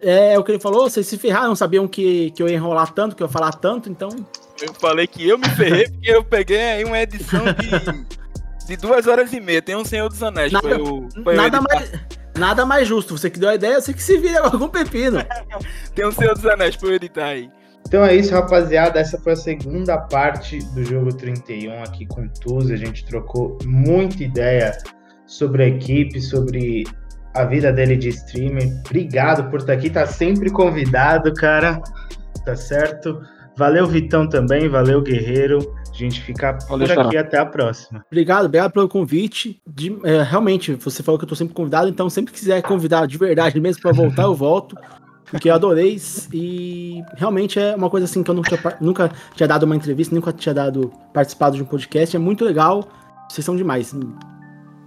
É, o que ele falou, vocês se ferraram, sabiam que, que eu ia enrolar tanto, que eu ia falar tanto, então eu falei que eu me ferrei porque eu peguei aí uma edição de, de duas horas e meia. Tem um Senhor dos Anéis Nada- eu, pra eu nada mais, nada mais justo. Você que deu a ideia, você que se vira agora com o pepino. Tem um Senhor dos Anéis pra eu editar aí. Então é isso, rapaziada. Essa foi a segunda parte do jogo 31 aqui com o Tuzi. A gente trocou muita ideia sobre a equipe, sobre a vida dele de streamer. Obrigado por estar aqui, tá sempre convidado, cara. Tá certo? Valeu, Vitão, também. Valeu, Guerreiro. A gente fica Valeu, por aqui. Até a próxima. Obrigado, obrigado pelo convite. De- é, realmente, você falou que eu tô sempre convidado, então sempre que quiser convidar de verdade mesmo pra voltar, eu volto. Porque eu adorei e realmente é uma coisa assim que eu nunca, par- nunca tinha dado uma entrevista, nunca tinha dado participado de um podcast. É muito legal. Vocês são demais. Ídolos,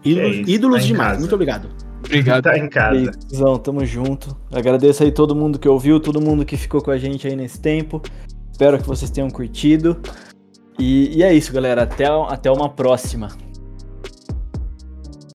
É isso, ídolos tá em demais. casa. Muito obrigado. Obrigado. Tá em casa. Zão, tamo junto. Agradeço aí todo mundo que ouviu, todo mundo que ficou com a gente aí nesse tempo. Espero que vocês tenham curtido. E, e é isso, galera. Até, até uma próxima.